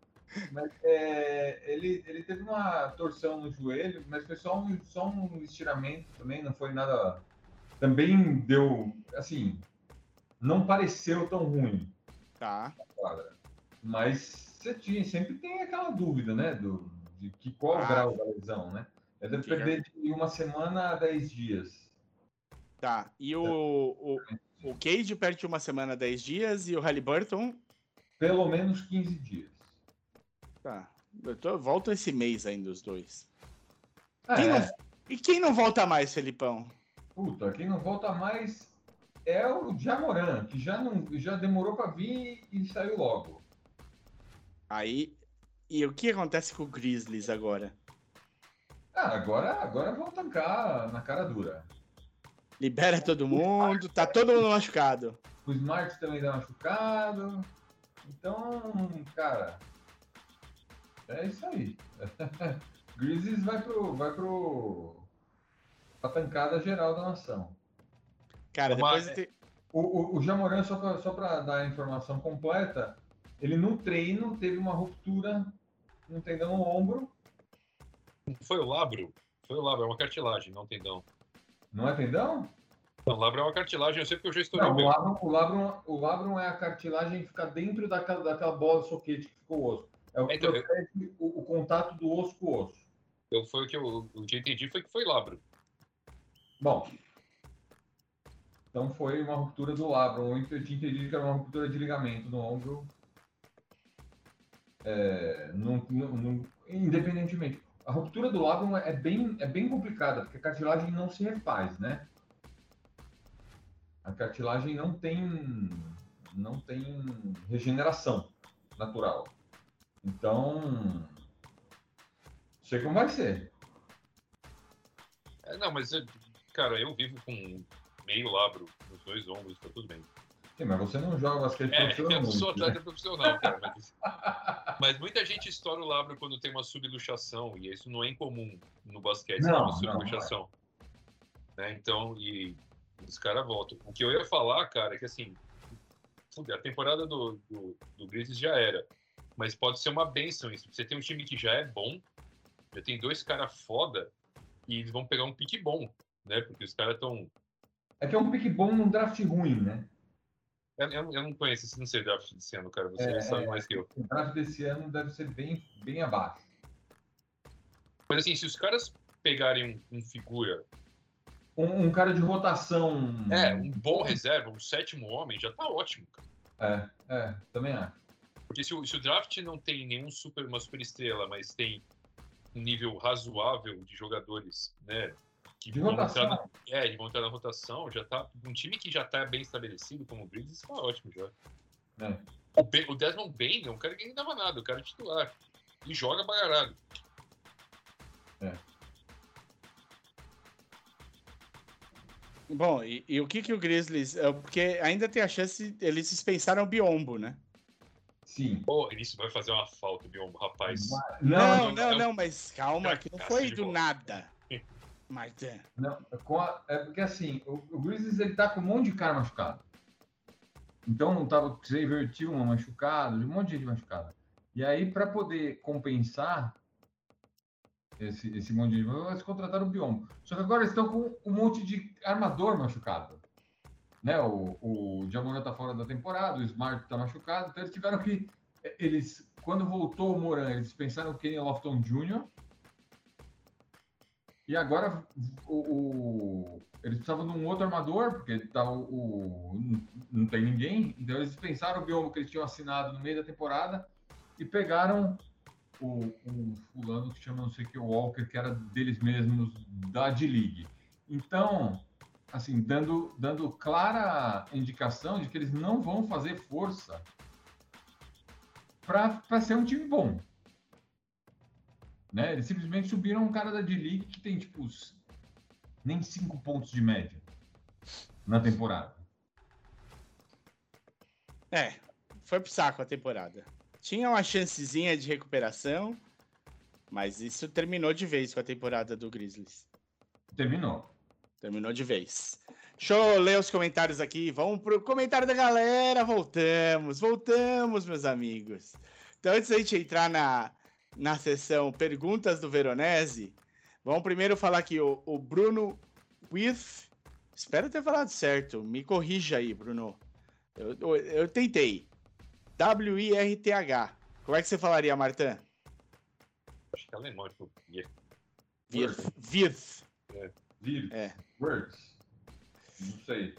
Mas é, ele, ele teve uma torção no joelho, mas foi só um, só um estiramento também, não foi nada. Também deu. Assim, não pareceu tão ruim, Tá. Mas você tinha, sempre tem aquela dúvida, né? Do, de que qual Ah. grau da lesão, né? Ele deve perder de uma semana a 10 dias. Tá. E o, o, o Cade perde uma semana, 10 dias, e o Halliburton. Pelo menos 15 dias. Tá. Eu tô, volto esse mês ainda, os dois. É, Quem não- e quem não volta mais, Felipão? Puta, quem não volta mais é o Jamoran, que já, não, já demorou para vir e saiu logo. Aí. E o que acontece com o Grizzlies agora? Ah, agora, agora vão tancar na cara dura. Libera todo mundo, tá todo mundo machucado. O Smart também tá machucado. Então, cara, é isso aí. Grizzlies vai pro, vai pro pra tancada geral da nação. Cara, depois de... o, o, o Jamoran, só pra, só pra dar a informação completa, ele no treino teve uma ruptura no tendão no ombro. Foi o labro? Foi o labro, é uma cartilagem, não tendão. Não é tendão? Não, labro é uma cartilagem, eu sei porque eu já estourei não, o labro, o, labro, o labro é a cartilagem que fica dentro daquela, daquela bola de soquete que ficou o osso. É o que então, protege eu... o, o, contato do osso com o osso. Eu, foi o que eu, o que eu entendi foi que foi labro. Bom, então foi uma ruptura do labro. Eu tinha entendido que era uma ruptura de ligamento no ombro. É, não, não, independentemente. A ruptura do labro é bem, é bem complicada, porque a cartilagem não se refaz, né? A cartilagem não tem, não tem regeneração natural. Então, sei como vai ser. É, não, mas Cara, eu vivo com meio labro nos dois ombros, tá tudo bem. Sim, mas você não joga basquete é, profissional. Eu não sou atleta né? profissional, cara. Mas... mas, muita gente estoura o labro quando tem uma subluxação, e isso não é incomum no basquete, não, uma subluxação. Né? Então, e os caras voltam. O que eu ia falar, cara, é que assim, a temporada do, do, do Grizzlies já era. Mas pode ser uma benção isso. Você tem um time que já é bom, já tem dois caras foda, e eles vão pegar um pique bom né? Porque os caras estão. É que é um pick bom num draft ruim, né? Eu, eu, eu, não conheço, não sei draft desse ano, cara. Você é, sabe mais que eu. O draft desse ano deve ser bem, bem abaixo. Mas assim, se os caras pegarem um, um figura. Um, um, cara de rotação. É, um bom reserva, um sétimo homem, já tá ótimo, cara. É, é, também acho. Porque se o, se o draft não tem nenhum super, uma super estrela, mas tem um nível razoável de jogadores, né? que de rotação. Na, é, de montar na rotação, já tá. Um time que já tá bem estabelecido como o Grizzlies tá ótimo já. É. O, o, Desmond Bain é um cara que nem dava nada, o cara é titular. E joga bagarado. É. Bom, e, e, o que que o Grizzlies. É, porque ainda tem a chance. Eles dispensaram o Biombo, né? Sim. Pô, isso vai fazer uma falta, Biombo, rapaz. Não, não, não, não mas calma, que não foi do nada. Mas é. Não, a, é porque assim, o, o Grizzlies ele tá com um monte de cara machucado. Então tava Xavier Tillman machucado, um monte de gente machucada. E aí, para poder compensar esse, esse monte de gente, eles contrataram o Biombo. Só que agora eles estão com um monte de armador machucado. Né? O, o Jamoran tá fora da temporada, o Smart tá machucado, então eles tiveram que. Eles, quando voltou o Moran, eles pensaram o Kenny Lofton Jr., e agora o, o, eles precisavam de um outro armador, porque tá o, não tem ninguém. Então eles pensaram o bioma que eles tinham assinado no meio da temporada e pegaram o, o fulano que chama não sei o que, o Walker, que era deles mesmos da D-League. Então, assim, dando, dando clara indicação de que eles não vão fazer força para ser um time bom. Né? Eles simplesmente subiram um cara da D-League que tem, tipo, nem cinco pontos de média na temporada. É, foi pro saco a temporada. Tinha uma chancezinha de recuperação, mas isso terminou de vez com a temporada do Grizzlies. Terminou. Terminou de vez. Deixa eu ler os comentários aqui. Vamos pro comentário da galera. Voltamos, voltamos, meus amigos. Então, antes da gente entrar na, na sessão Perguntas do Veronese, vamos primeiro falar aqui o, o Bruno With. Espero ter falado certo. Me corrija aí, Bruno. Eu, eu, eu tentei. W-I-R-T-H. Como é que você falaria, Martin? Acho que é alemão, tipo, Wirth. Wirth. É. Wirth. É. Words. Não sei.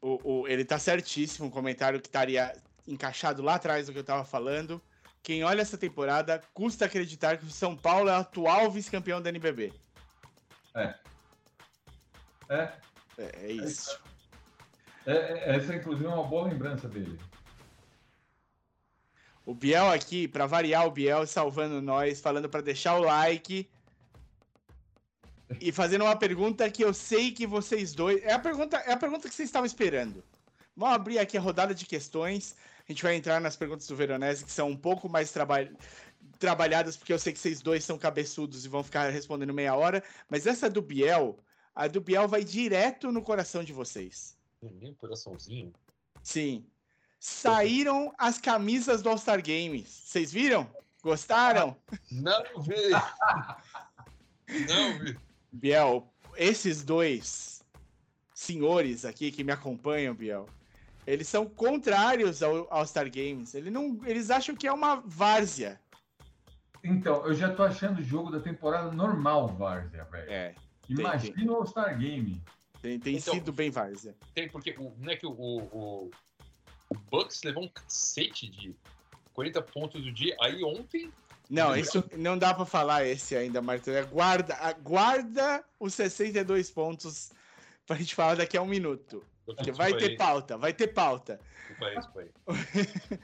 O, o, ele tá certíssimo, um comentário que estaria encaixado lá atrás do que eu tava falando. Quem olha essa temporada, custa acreditar que o São Paulo é o atual vice-campeão da NBB. É. É, É, é isso. é, é- essa inclusive é uma boa lembrança dele. O Biel aqui, pra variar o Biel salvando nós, falando pra deixar o like. E fazendo uma pergunta que eu sei que vocês dois. É a pergunta, é a pergunta que vocês estavam esperando. Vamos abrir aqui a rodada de questões. A gente vai entrar nas perguntas do Veronese, que são um pouco mais traba- trabalhadas, porque eu sei que vocês dois são cabeçudos e vão ficar respondendo meia hora. Mas essa do Biel, a do Biel vai direto no coração de vocês. Nem um coraçãozinho. Sim. Saíram as camisas do All-Star Games. Vocês viram? Gostaram? Não vi! Não vi! Biel, esses dois senhores aqui que me acompanham, Biel, eles são contrários ao All-Star Games. Ele não, eles acham que é uma várzea. Então, eu já tô achando o jogo da temporada normal, Várzea, velho. É, Imagina o All-Star Game. tem, tem Então- sido bem várzea. Tem, porque o, não é que o, o, o Bucks levou um cacete de 40 pontos do dia. Aí ontem. Não, isso não dá pra falar esse ainda, Martão. Guarda, guarda os 62 pontos pra gente falar daqui a um minuto. Porque vai ter pauta, vai ter pauta.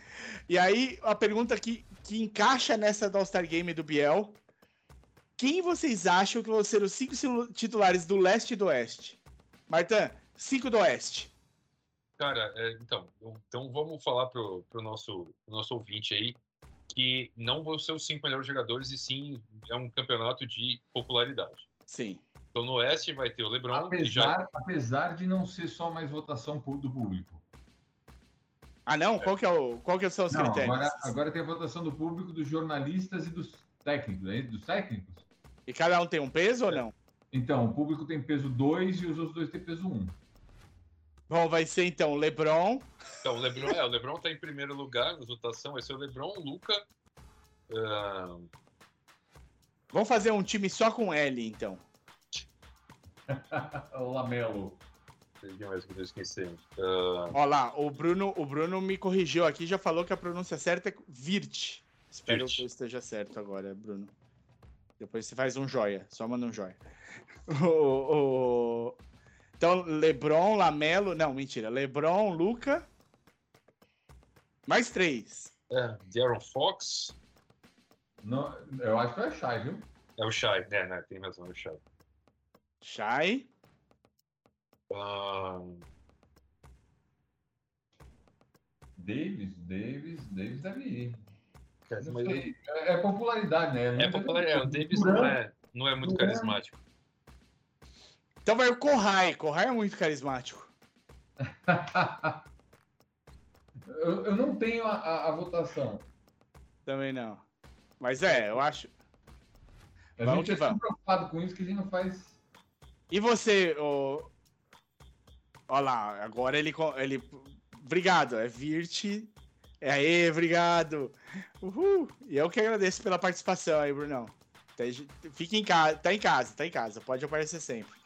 E aí, a pergunta que, que encaixa nessa do All-Star Game do Biel. Quem vocês acham que vão ser os cinco titulares do leste e do oeste? Martã, cinco do oeste. Cara, é, então, então vamos falar pro, pro nosso, pro nosso ouvinte aí que não vão ser os cinco melhores jogadores e sim é um campeonato de popularidade. Sim. Então no Oeste vai ter o LeBron, que já Apesar, apesar de não ser só mais votação do público. Ah, não? Qual que, é o, qual que são os Não, critérios? agora, agora tem a votação do público, dos jornalistas e dos técnicos. né? Dos técnicos? E cada um tem um peso ou não? Então, o público tem peso 2 e os outros dois têm peso 1. Um. Bom, vai ser então LeBron. Então, o LeBron, é, o LeBron tá em primeiro lugar na votação, vai ser o LeBron, o Luca. ah, Vamos fazer um time só com L, então. o Lamelo. Tem mais que eu tô esquecendo. Ah, Ó lá, o Bruno, o Bruno me corrigiu aqui, já falou que a pronúncia certa é Virt. Espero Virt. que eu esteja certo agora, Bruno. Depois você faz um joia, só manda um joia. O- o- Então, Lebron, Lamelo. Não, mentira. Lebron, Luca. Mais três. é, De'Aaron Fox. Não, eu acho que é Shai, viu? É o Shai, né, né? Tem razão, é o Shai. Shai. Ah, Davis, Davis, Davis deve ir. mas. É, é popularidade, né? é popular, é, o Davis não é, não é muito Duran. carismático. Então vai o Kohai. Kohai é muito carismático. eu, eu não tenho a, a- a votação. Também não. Mas é, eu acho. A Vamos gente que é vamos. preocupado com isso que a gente não faz. E você, ô. Olha lá, agora ele. ele... Obrigado, é Virt. É aí, obrigado. Uhul. E eu que agradeço pela participação aí, Brunão. Fica em casa, tá em casa, tá em casa, pode aparecer sempre.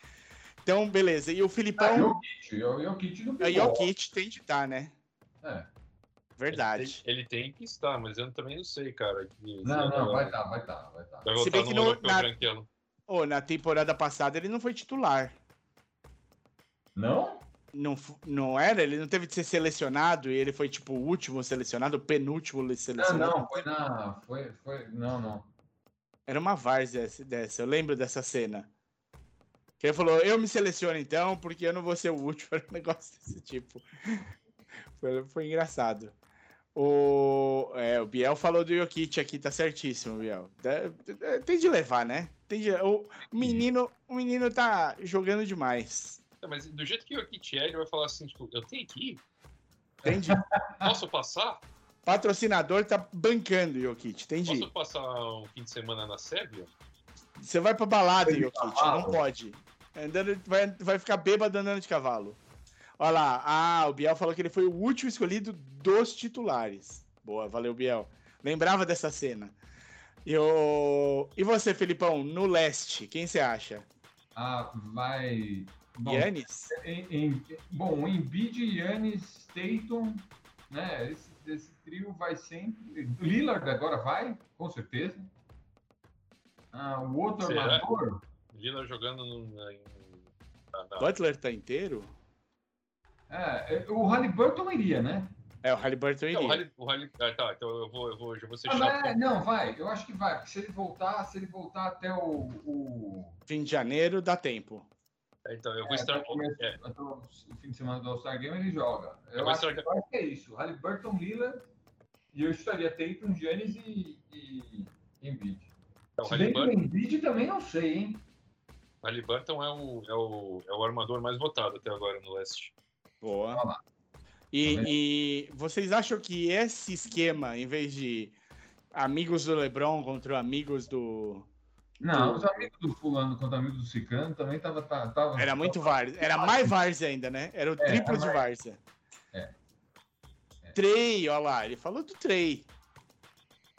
Então, beleza. E o Ah, Filipão. Jokic, o Jokic não É tem. Jokic tem de estar, né? É. Verdade. Ele tem, ele tem que estar, mas eu também não sei, cara. que- Não, não, vai, vai estar, vai estar, vai estar. vai Se bem que no- na- branquelo. Ô, na temporada passada ele não foi titular. Não? Não, não era? Ele não teve de ser selecionado e ele foi tipo o último selecionado, o penúltimo Não, selecionado. não, foi na. Foi, foi. Não, não. Era uma várzea essa- dessa, eu lembro dessa cena. Que ele falou, eu me seleciono então, porque eu não vou ser o último. Era um negócio desse tipo. Foi, foi engraçado. O, é, o Biel falou do Jokic aqui, tá certíssimo, Biel. Dá- dá- Tem de levar, né? Tem de- o, menino, o menino tá jogando demais. Não, mas do jeito que o Jokic é, ele vai falar assim, tipo, eu tenho que ir? Entendi. Posso passar? Patrocinador tá bancando o Jokic, entendi. Posso passar um fim de semana na Sérvia? Você vai pra balada, Jokic, não pode. Andando, vai, vai ficar bêbado andando de cavalo. Olha lá, ah, o Biel falou que ele foi o último escolhido dos titulares. Boa, valeu, Biel. Lembrava dessa cena. E, o... e você, Felipão, no leste, quem você acha? Ah, vai. Bom, Yannis? em, em- bom, Embiid, Yannis, Tatum, né? Esse, esse trio vai sempre. Lillard agora vai, com certeza. Ah, o outro Será? armador. Lila jogando no, na- em não. Butler tá inteiro? É, é, o Halliburton iria, né? É, o Halliburton Não, o iria. Halley- o Halley- ah, tá, então eu vou, eu vou, já vou ser Ah, chato. mas, não, vai. Eu acho que vai. Porque se ele voltar, se ele voltar até o. o Fim de janeiro dá tempo. É, Então, eu vou é, estar. começo- é, até o fim de semana do All-Star Game ele joga. Eu, vou acho, estragar- eu acho que é isso. Halliburton, Lillard e eu estaria Tatum, Giannis e, e Embiid. Então, o Se bem que o Embiid também não sei, hein? Halliburton é, o, é, o, é o armador mais votado até agora no leste. Boa. E, Tá e vocês acham que esse esquema, em vez de amigos do LeBron contra amigos do. Não, os amigos do fulano contra amigos do Cicano também tava, tava, tava- Era muito várzea. Era mais várzea ainda, né? Era o É, triplo era de mais- várzea. É. É. Trey, olha lá, ele falou do Trey.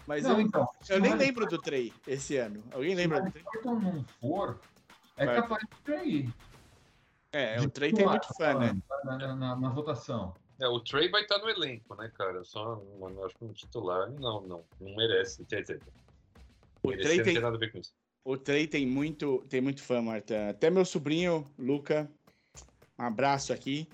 Mas Não, eu, então, se eu o nem lembro do Trey esse ano. Alguém Se lembra o do Trey? Halliburton não for, é Vai. capaz de trair. É, o Trey tem muito fã, né? Na, na- na- na votação. É, o Trey vai estar no elenco, né, cara? Só, não, acho que um titular, não, não, não merece. Quer dizer, O Trey não tem, tem nada a ver com isso. O Trey tem muito, tem muito fã, Marta. Até meu sobrinho, Luca, um abraço aqui,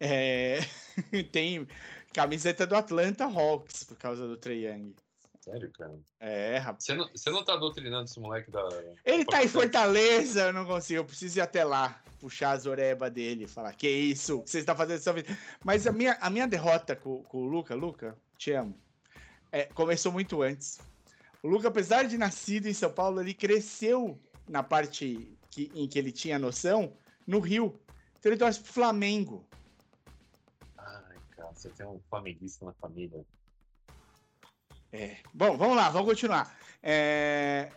é, tem camiseta do Atlanta Hawks por causa do Trey Young. Sério, cara. É, rapaz. Você não, você não tá doutrinando esse moleque da. Ele tá em. Fortaleza, eu não consigo. Eu preciso ir até lá, puxar as orebas dele, falar, que isso, o que você está fazendo essa vez? Mas a minha, a minha derrota com, com o Luca, Luca, te amo, é, começou muito antes. O Luca, apesar de nascido em São Paulo, ele cresceu na parte que, em que ele tinha noção no Rio. Então ele torce pro Flamengo. Ai, cara, você tem um flamenguista na família. É. Bom, vamos lá, vamos continuar. É...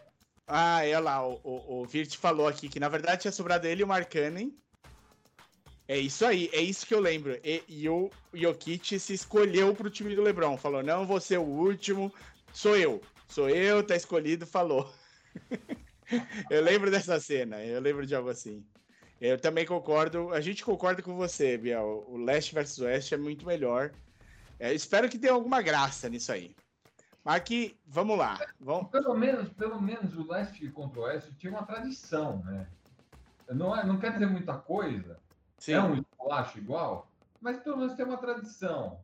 Ah, olha lá, o, o, o Virt falou aqui que na verdade tinha sobrado ele e o Markkanen. É isso aí, é isso que eu lembro. E, e o Jokic se escolheu pro time do LeBron. Falou, não, vou ser o último, sou eu. Sou eu, tá escolhido, falou. eu lembro dessa cena, eu lembro de algo assim. Eu também concordo, a gente concorda com você, Biel. O leste versus oeste é muito melhor. É, espero que tenha alguma graça nisso aí. Mas aqui, vamos lá. Vamos... Pelo menos, pelo menos o leste contra o oeste tinha uma tradição, né? Não, é, não quer dizer muita coisa, Sim, é um esculacho igual, mas pelo menos tem uma tradição.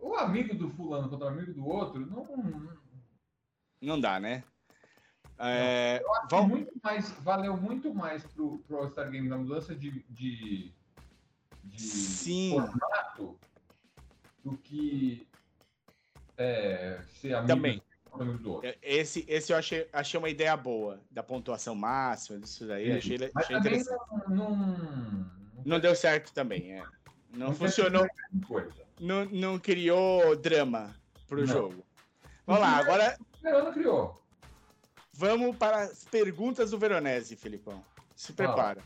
O amigo do fulano contra o amigo do outro, não, não dá, né? É, Vale vamos... muito mais, valeu muito mais pro, pro All-Star Game da mudança de, de, de Sim. formato do que é, ser amigo Também. do amigo do outro. Esse, esse eu achei, achei uma ideia boa, da pontuação máxima, disso daí. Achei, Mas achei também interessante. não, não, Não deu certo também, é. Não, não funcionou, não, não criou drama pro Não. jogo. Vamos lá, agora Não, não criou. vamos para as perguntas do Veronese, Filipão. Se prepara.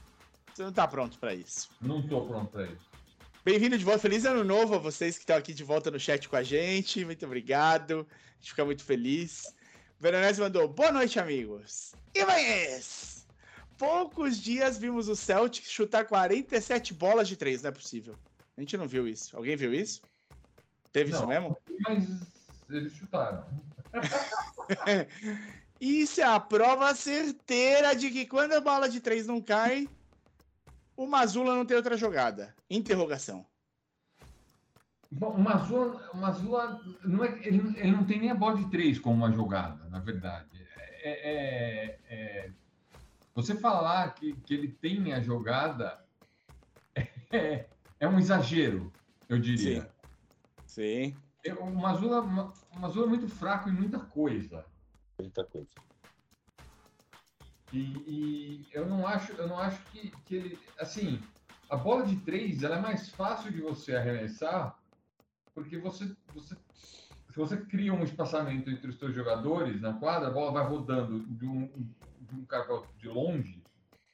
Você não tá pronto para isso. Não estou pronto para isso. Bem-vindo de volta, feliz ano novo a vocês que estão aqui de volta no chat com a gente. Muito obrigado. A gente fica muito feliz. Veronese mandou: Boa noite, amigos. Ibanez! Poucos dias vimos o Celtics chutar 47 bolas de três, não é possível. A gente não viu isso. Alguém viu isso? Teve isso Não. mesmo? Mas eles chutaram. Isso é a prova certeira de que quando a bola de três não cai, o Mazula não tem outra jogada. Interrogação. Bom, o Mazula, o Mazula não é, ele, ele não tem nem a bola de três como uma jogada, na verdade. É, é- é- você falar que, que ele tem a jogada é, é um exagero, eu diria. Sim. É, O Mazula, o Mazula é muito fraco em muita coisa. Muita coisa. E, e eu não acho, eu não acho que, que ele, assim, a bola de três, ela é mais fácil de você arremessar, porque você, você, se você cria um espaçamento entre os seus jogadores na quadra, a bola vai rodando de um, de um cara para outro de longe,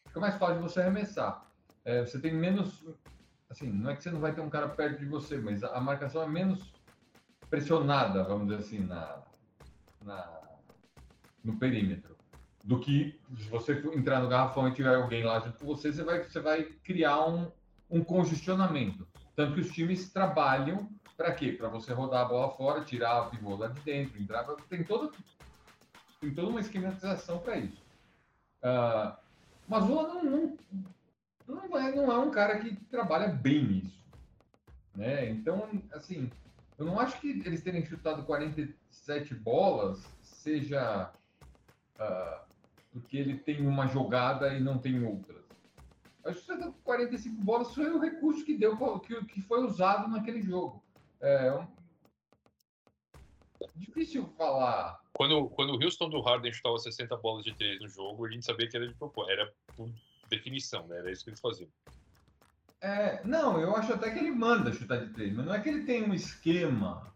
fica mais fácil de você arremessar. É, você tem menos, assim, não é que você não vai ter um cara perto de você, mas a, a marcação é menos pressionada, vamos dizer assim, na, na no perímetro do que se você entrar no garrafão e tiver alguém lá junto com você, você vai, você vai criar um, um congestionamento. Tanto que os times trabalham para quê? Para você rodar a bola fora, tirar o pivô lá de dentro, entrar. Tem, todo, tem toda uma esquematização para isso. Uh, mas o não, não, não é, não é um cara que trabalha bem nisso. Né? Então, assim, eu não acho que eles terem chutado 47 bolas seja uh, porque ele tem uma jogada e não tem outras. Acho que 45 bolas foi o recurso que deu que, que foi usado naquele jogo. É um... difícil falar. Quando, quando o Houston do Harden chutava 60 bolas de três no jogo, a gente sabia que era de propósito, era por definição, né? Era isso que eles faziam. É, não, eu acho até que ele manda chutar de três, mas não é que ele tem um esquema.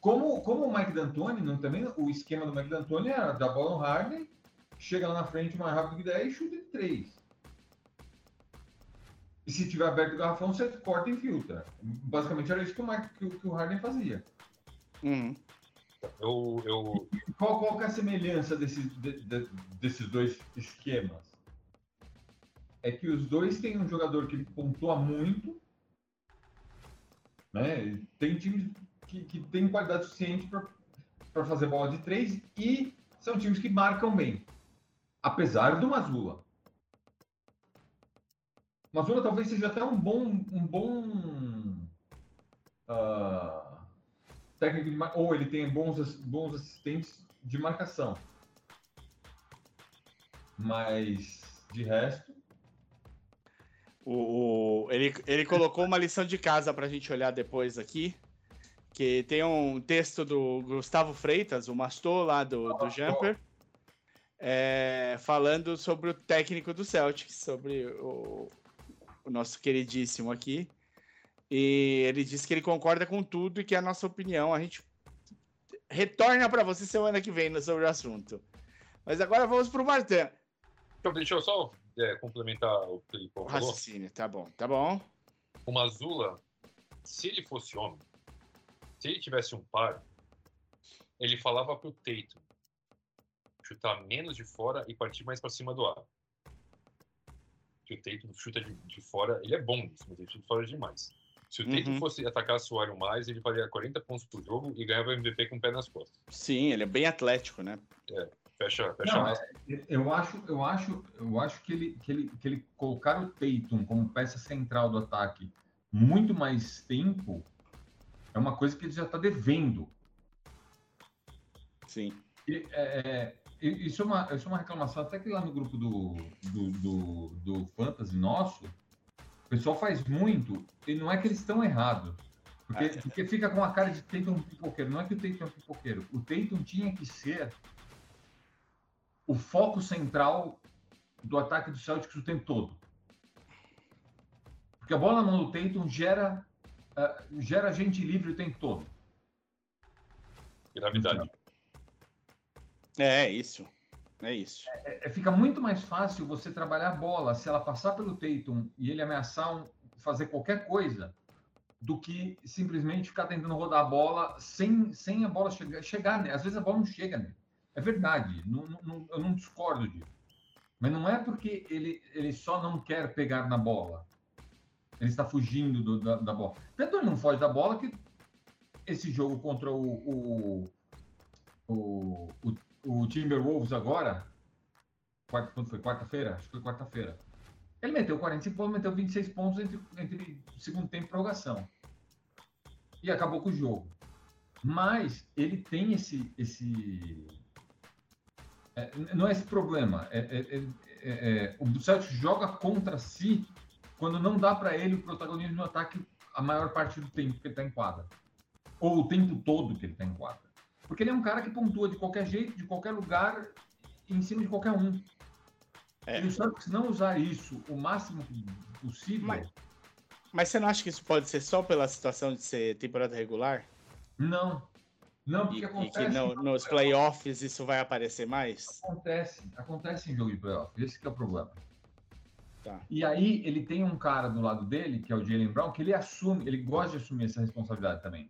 Como, como o Mike D'Antoni, não, também o esquema do Mike D'Antoni era dar bola no Harden, chega lá na frente mais rápido que der e chuta de três. E se tiver aberto o garrafão, você corta e filtra. Basicamente era isso que o, Mike, que, que o Harden fazia. Uhum. Eu, eu... Qual, qual é a semelhança desses, de, de, desses dois esquemas? é que os dois têm um jogador que pontua muito, né? Tem times que, que tem qualidade suficiente para fazer bola de três e são times que marcam bem, apesar do Mazula. Mazula talvez seja até um bom, um bom uh, técnico de, ou ele tem bons, bons assistentes de marcação, mas de resto o, o, ele, ele colocou uma lição de casa para a gente olhar depois aqui, que tem um texto do Gustavo Freitas, o Mastor lá do, do Jumper, é, falando sobre o técnico do Celtics, sobre o, o nosso queridíssimo aqui. E ele disse que ele concorda com tudo e que é a nossa opinião a gente retorna para você semana que vem sobre o assunto. Mas agora vamos para o Martin. Então, deixa eu só é, complementar o que ele falou. Raciocínio, tá bom, tá bom. O Mazula, se ele fosse homem, se ele tivesse um par, ele falava pro Teito chutar menos de fora e partir mais para cima do ar. Que o Teito chuta de, de, fora, ele é bom nisso, mas ele chuta de fora demais. Se o Teito uhum. fosse atacar o aro mais, ele faria 40 pontos por jogo e ganhava MVP com o pé nas costas. Sim, ele é bem atlético, né? É. Fecha, fecha Não, é, eu acho, eu acho, eu acho que ele, que ele, que ele colocar o Tatum como peça central do ataque muito mais tempo é uma coisa que ele já está devendo. Sim. E, é, é, isso, é uma, isso é uma reclamação, até que lá no grupo do, do, do, do Fantasy nosso, o pessoal faz muito, e não é que eles estão errados. Porque, é. porque fica com a cara de Tatum pipoqueiro. Não é que o Tatum é pipoqueiro. O Tatum tinha que ser o foco central do ataque do Celtics o tempo todo. Porque a bola na mão do Tatum gera, uh, gera gente livre o tempo todo. Gravidade. É, isso. É isso. É, é, fica muito mais fácil você trabalhar a bola se ela passar pelo Tatum e ele ameaçar um, fazer qualquer coisa do que simplesmente ficar tentando rodar a bola sem, sem a bola chegar, chegar né? Às vezes a bola não chega nele. É verdade, não, não, eu não discordo disso. Mas não é porque ele, ele só não quer pegar na bola. Ele está fugindo do, da, da, bola. Tanto ele não foge da bola que esse jogo contra o, o, o, o, o Timberwolves agora, quarta, quando foi? Quarta-feira? Acho que foi quarta-feira. Ele meteu 45 pontos, meteu 26 pontos entre, entre segundo tempo e prorrogação. E acabou com o jogo. Mas ele tem esse, esse é, não é esse problema. É, é, é, é o Celtics joga contra si quando não dá para ele o protagonismo no ataque a maior parte do tempo que ele está em quadra. Ou o tempo todo que ele está em quadra. Porque ele é um cara que pontua de qualquer jeito, de qualquer lugar, em cima de qualquer um. É. E o Celtics não usar isso o máximo possível... Mas, mas você não acha que isso pode ser só pela situação de ser temporada regular? Não, não, porque e, acontece. E que no, nos playoffs isso vai aparecer mais? Acontece, acontece em jogo de playoff. Esse é o problema. Tá. E aí ele tem um cara do lado dele, que é o Jalen Brown, que ele assume, ele gosta de assumir essa responsabilidade também.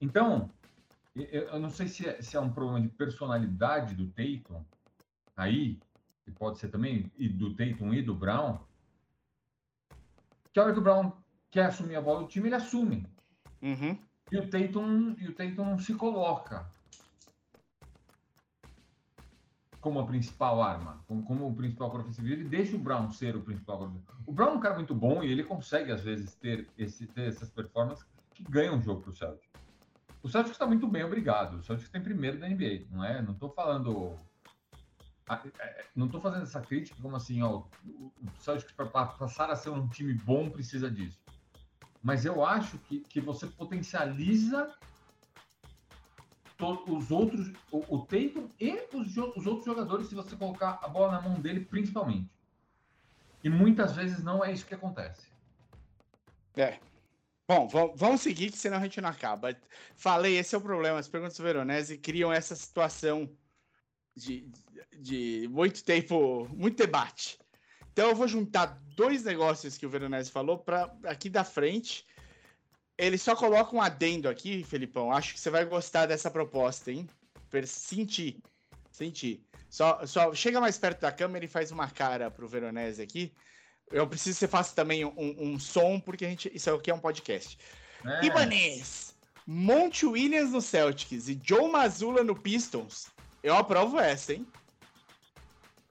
Então, eu não sei se é, se é um problema de personalidade do Tatum, aí, que pode ser também, e do Tatum e do Brown, que a hora que o Brown quer assumir a bola do time, ele assume. Uhum. E o Tatum, e o Tatum se coloca. como a principal arma, como, como o principal ofensivo. Ele deixa o Brown ser o principal. O Brown é um cara muito bom e ele consegue, às vezes, ter, esse, ter essas performances que ganham o jogo para o Celtics. O Celtics está muito bem, obrigado. O Celtics tem primeiro da NBA, não é? Não estou falando. É, não estou fazendo essa crítica como assim, ó, o Celtics para passar a ser um time bom precisa disso. Mas eu acho que, que você potencializa os outros, o, o Tatum e os, os outros jogadores se você colocar a bola na mão dele, principalmente. E muitas vezes não é isso que acontece. É. Bom, vamos seguir, que senão a gente não acaba. Falei, esse é o problema. As perguntas Veronese criam essa situação de, de muito tempo, muito debate. Então eu vou juntar dois negócios que o Veronese falou para aqui da frente ele só coloca um adendo aqui, Felipão. Acho que você vai gostar dessa proposta, hein? Sentir. Sentir. Só, só chega mais perto da câmera e faz uma cara pro Veronese aqui. Eu preciso que você faça também um, um som, porque a gente, isso aqui é um podcast. É. Ibanez, Monte Williams no Celtics e Joe Mazula no Pistons. Eu aprovo essa, hein?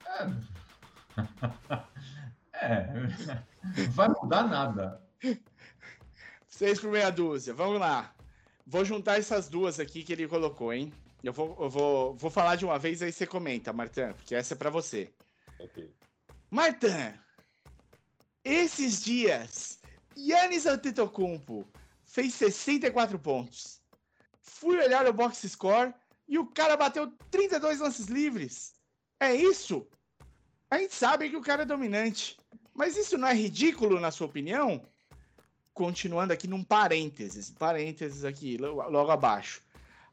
É. é. Vai mudar nada. Seis por meia dúzia. Vamos lá. Vou juntar essas duas aqui que ele colocou, hein? Eu vou, eu vou, vou falar de uma vez aí você comenta, Martin, porque essa é para você. Ok. Martin, esses dias, Yannis Antetokounmpo fez 64 pontos. Fui olhar o box score e o cara bateu 32 lances livres. É isso? A gente sabe que o cara é dominante. Mas isso não é ridículo, na sua opinião? continuando aqui num parênteses, parênteses aqui, logo abaixo.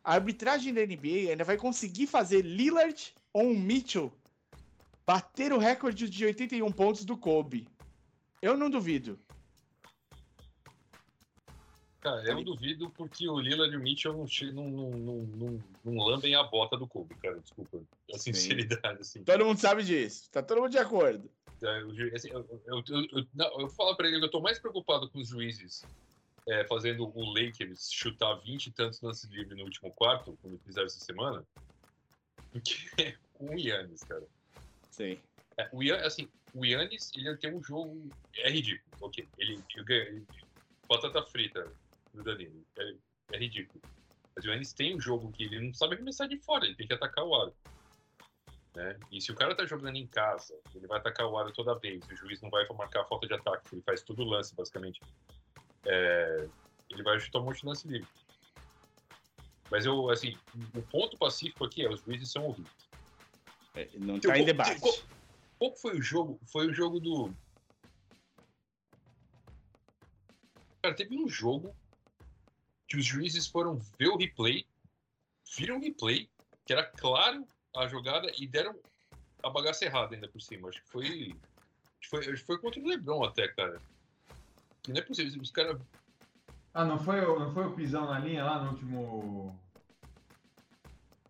A arbitragem da NBA ainda vai conseguir fazer Lillard ou Mitchell bater o recorde de 81 pontos do Kobe. Eu não duvido. Cara, eu duvido porque o Lillard e o Mitchell não, não, não, não, não lambem a bota do Kobe, cara. Desculpa. A sinceridade, assim. Todo mundo sabe disso. Tá todo mundo de acordo. Assim, eu, eu, eu, falo para ele que eu tô mais preocupado com os juízes é, fazendo o Lakers chutar 20 e tantos lances livres no último quarto, como fizeram essa semana, do que com o Yannis, cara. Sim. É, o Yannis, assim, o Yannis, ele tem um jogo. É ridículo, ok. Ele, ele, ele batata frita do Danilo. É, é ridículo. Mas o Yannis tem um jogo que ele não sabe começar de fora, ele tem que atacar o aro. Né? E se o cara tá jogando em casa, ele vai atacar o aro toda vez, o juiz não vai marcar a falta de ataque, ele faz todo o lance, basicamente. É, ele vai chutar um monte de lance livre. Mas eu, assim, o ponto pacífico aqui é os juízes são ouvidos. É, não tá em debate. Qual foi o jogo? Foi o jogo do. Cara, teve um jogo que os juízes foram ver o replay, viram o replay, que era claro a jogada e deram a bagaça errada ainda por cima. Acho que foi. Foi, foi contra o Lebron até, cara. Não é possível. Os caras. Ah, não foi, não foi o pisão na linha lá no último.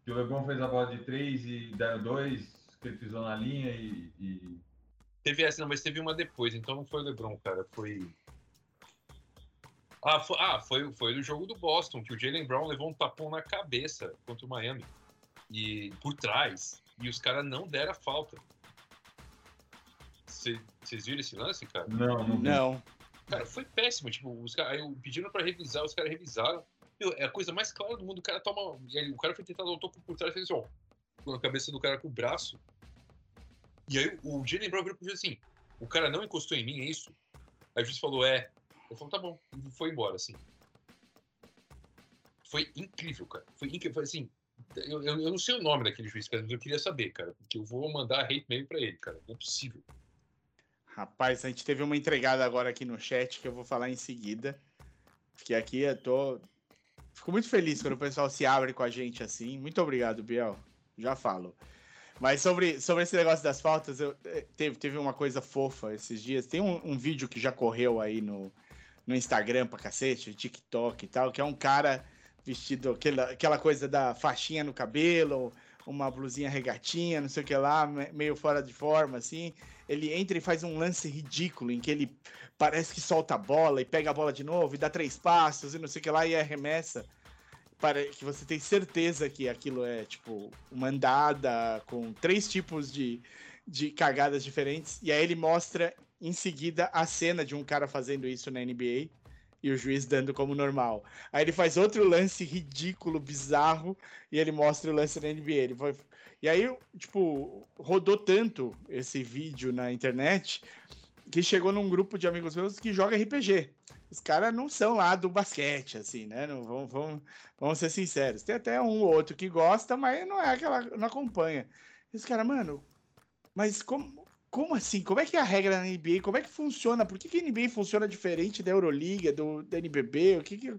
Que o Lebron fez a bola de 3 e deram 2, ele pisou na linha e, e. Teve essa, não, mas teve uma depois, então não foi o Lebron, cara. Foi. Ah, foi, ah, foi, foi do jogo do Boston, que o Jalen Brown levou um tapão na cabeça contra o Miami e por trás e os caras não deram a falta. Vocês viram esse lance, cara? Não, não. não. Cara, foi péssimo. Tipo, os caras pediram pra revisar, os caras revisaram. Meu, é a coisa mais clara do mundo. O cara toma. O cara foi tentar dar um toco por trás e fez assim, ó. Na cabeça do cara com o braço. E aí o Jalen Brown virou pro juiz assim: o cara não encostou em mim, é isso? Aí o juiz falou: é. Eu falei: tá bom. E foi embora, assim. Foi incrível, cara. Foi incrível. Assim, eu, eu, eu, não sei o nome daquele juiz, mas eu queria saber, cara. Porque eu vou mandar hate mail pra ele, cara. Não é possível. Rapaz, a gente teve uma entregada agora aqui no chat que eu vou falar em seguida. Porque aqui eu tô. Fico muito feliz quando o pessoal se abre com a gente assim. Muito obrigado, Biel. Já falo. Mas sobre, sobre esse negócio das faltas, eu, eh, teve, teve uma coisa fofa esses dias. Tem um, um vídeo que já correu aí no, no Instagram pra cacete, TikTok e tal, que é um cara vestido aquela, aquela coisa da faixinha no cabelo, uma blusinha regatinha, não sei o que lá, meio fora de forma, assim. Ele entra e faz um lance ridículo em que ele parece que solta a bola e pega a bola de novo e dá três passos e não sei o que lá e arremessa. Para que você tem certeza que aquilo é tipo uma andada com três tipos de, de cagadas diferentes. E aí ele mostra em seguida a cena de um cara fazendo isso na NBA e o juiz dando como normal. Aí ele faz outro lance ridículo, bizarro, e ele mostra o lance na NBA. Ele foi... E aí, tipo, rodou tanto esse vídeo na internet que chegou num grupo de amigos meus que joga RPG. Os caras não são lá do basquete, assim, né? Não, vamos, vamos, vamos ser sinceros. Tem até um ou outro que gosta, mas não é aquela. não acompanha. Esse cara, mano, mas como, como assim? Como é que é a regra na NBA? Como é que funciona? Por que, que a NBA funciona diferente da Euroliga, do, da NBB? O que que...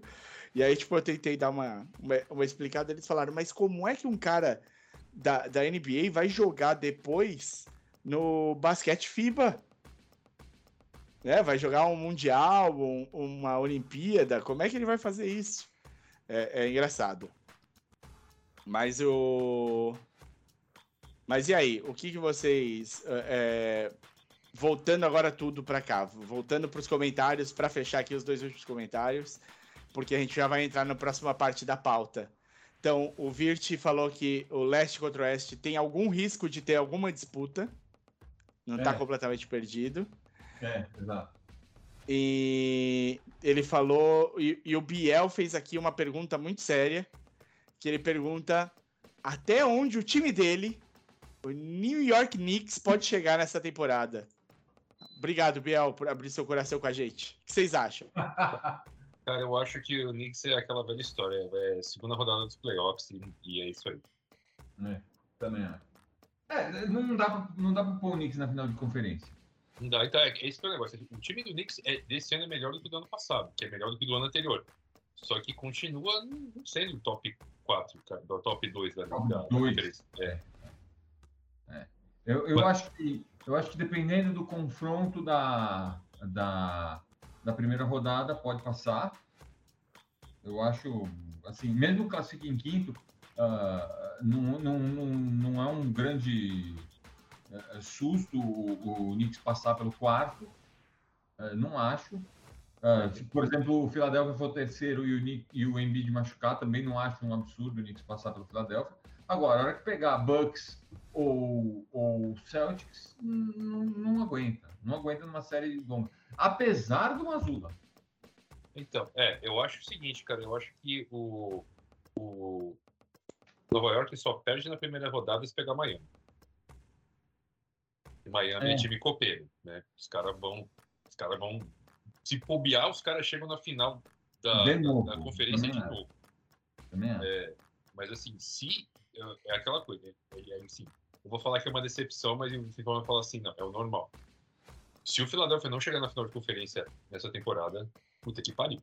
E aí, tipo, eu tentei dar uma, uma, uma explicada. Eles falaram, mas como é que um cara da, da NBA vai jogar depois no basquete FIBA? Né? Vai jogar um Mundial, um, uma Olimpíada? Como é que ele vai fazer isso? É, é engraçado. Mas o. Mas e aí, o que, que vocês. É, voltando agora tudo para cá, voltando para os comentários, para fechar aqui os dois últimos comentários, porque a gente já vai entrar na próxima parte da pauta. Então, o Virt falou que o leste contra o oeste tem algum risco de ter alguma disputa. Não está é. completamente perdido. É, exato. E ele falou. E, e, o Biel fez aqui uma pergunta muito séria. Que ele pergunta até onde o time dele, o New York Knicks, pode chegar nessa temporada. Obrigado, Biel, por abrir seu coração com a gente. O que vocês acham? Cara, eu acho que o Knicks é aquela velha história. É segunda rodada dos playoffs e, e é isso aí. É, também acho. É, não dá, pra, não dá pra pôr o Knicks na final de conferência. Não então é, esse é o negócio. O time do Knicks é, desse ano é melhor do que o do ano passado, que é melhor do que o do ano anterior. Só que continua não sendo o top 4, cara, do top 2 da, top da, 2. Da é. é. Eu, eu, acho que, eu acho que dependendo do confronto da, da, da primeira rodada, pode passar. Eu acho, assim, mesmo classifique em quinto, uh, não, não, não, não é um grande é, é, susto o, o Knicks passar pelo quarto. É, não acho. se, por exemplo, o Philadelphia for terceiro e o, Nick, e o Embiid machucar, também não acho um absurdo o Knicks passar pelo Philadelphia. Agora, a hora que pegar Bucks ou, ou Celtics, não, aguenta. Não aguenta numa série longa. Apesar do Mazula. Então, é, eu acho o seguinte, cara, eu acho que o, o Nova York só perde na primeira rodada se pegar Miami. Miami é, é time copeiro, né? Os caras vão, os caras vão se bobear, os caras chegam na final da, da, da conferência de novo. É, mas assim, se é aquela coisa, né? é, assim, eu vou falar que é uma decepção, mas o vai falar assim, não, é o normal. Se o Philadelphia não chegar na final de conferência nessa temporada, puta que pariu.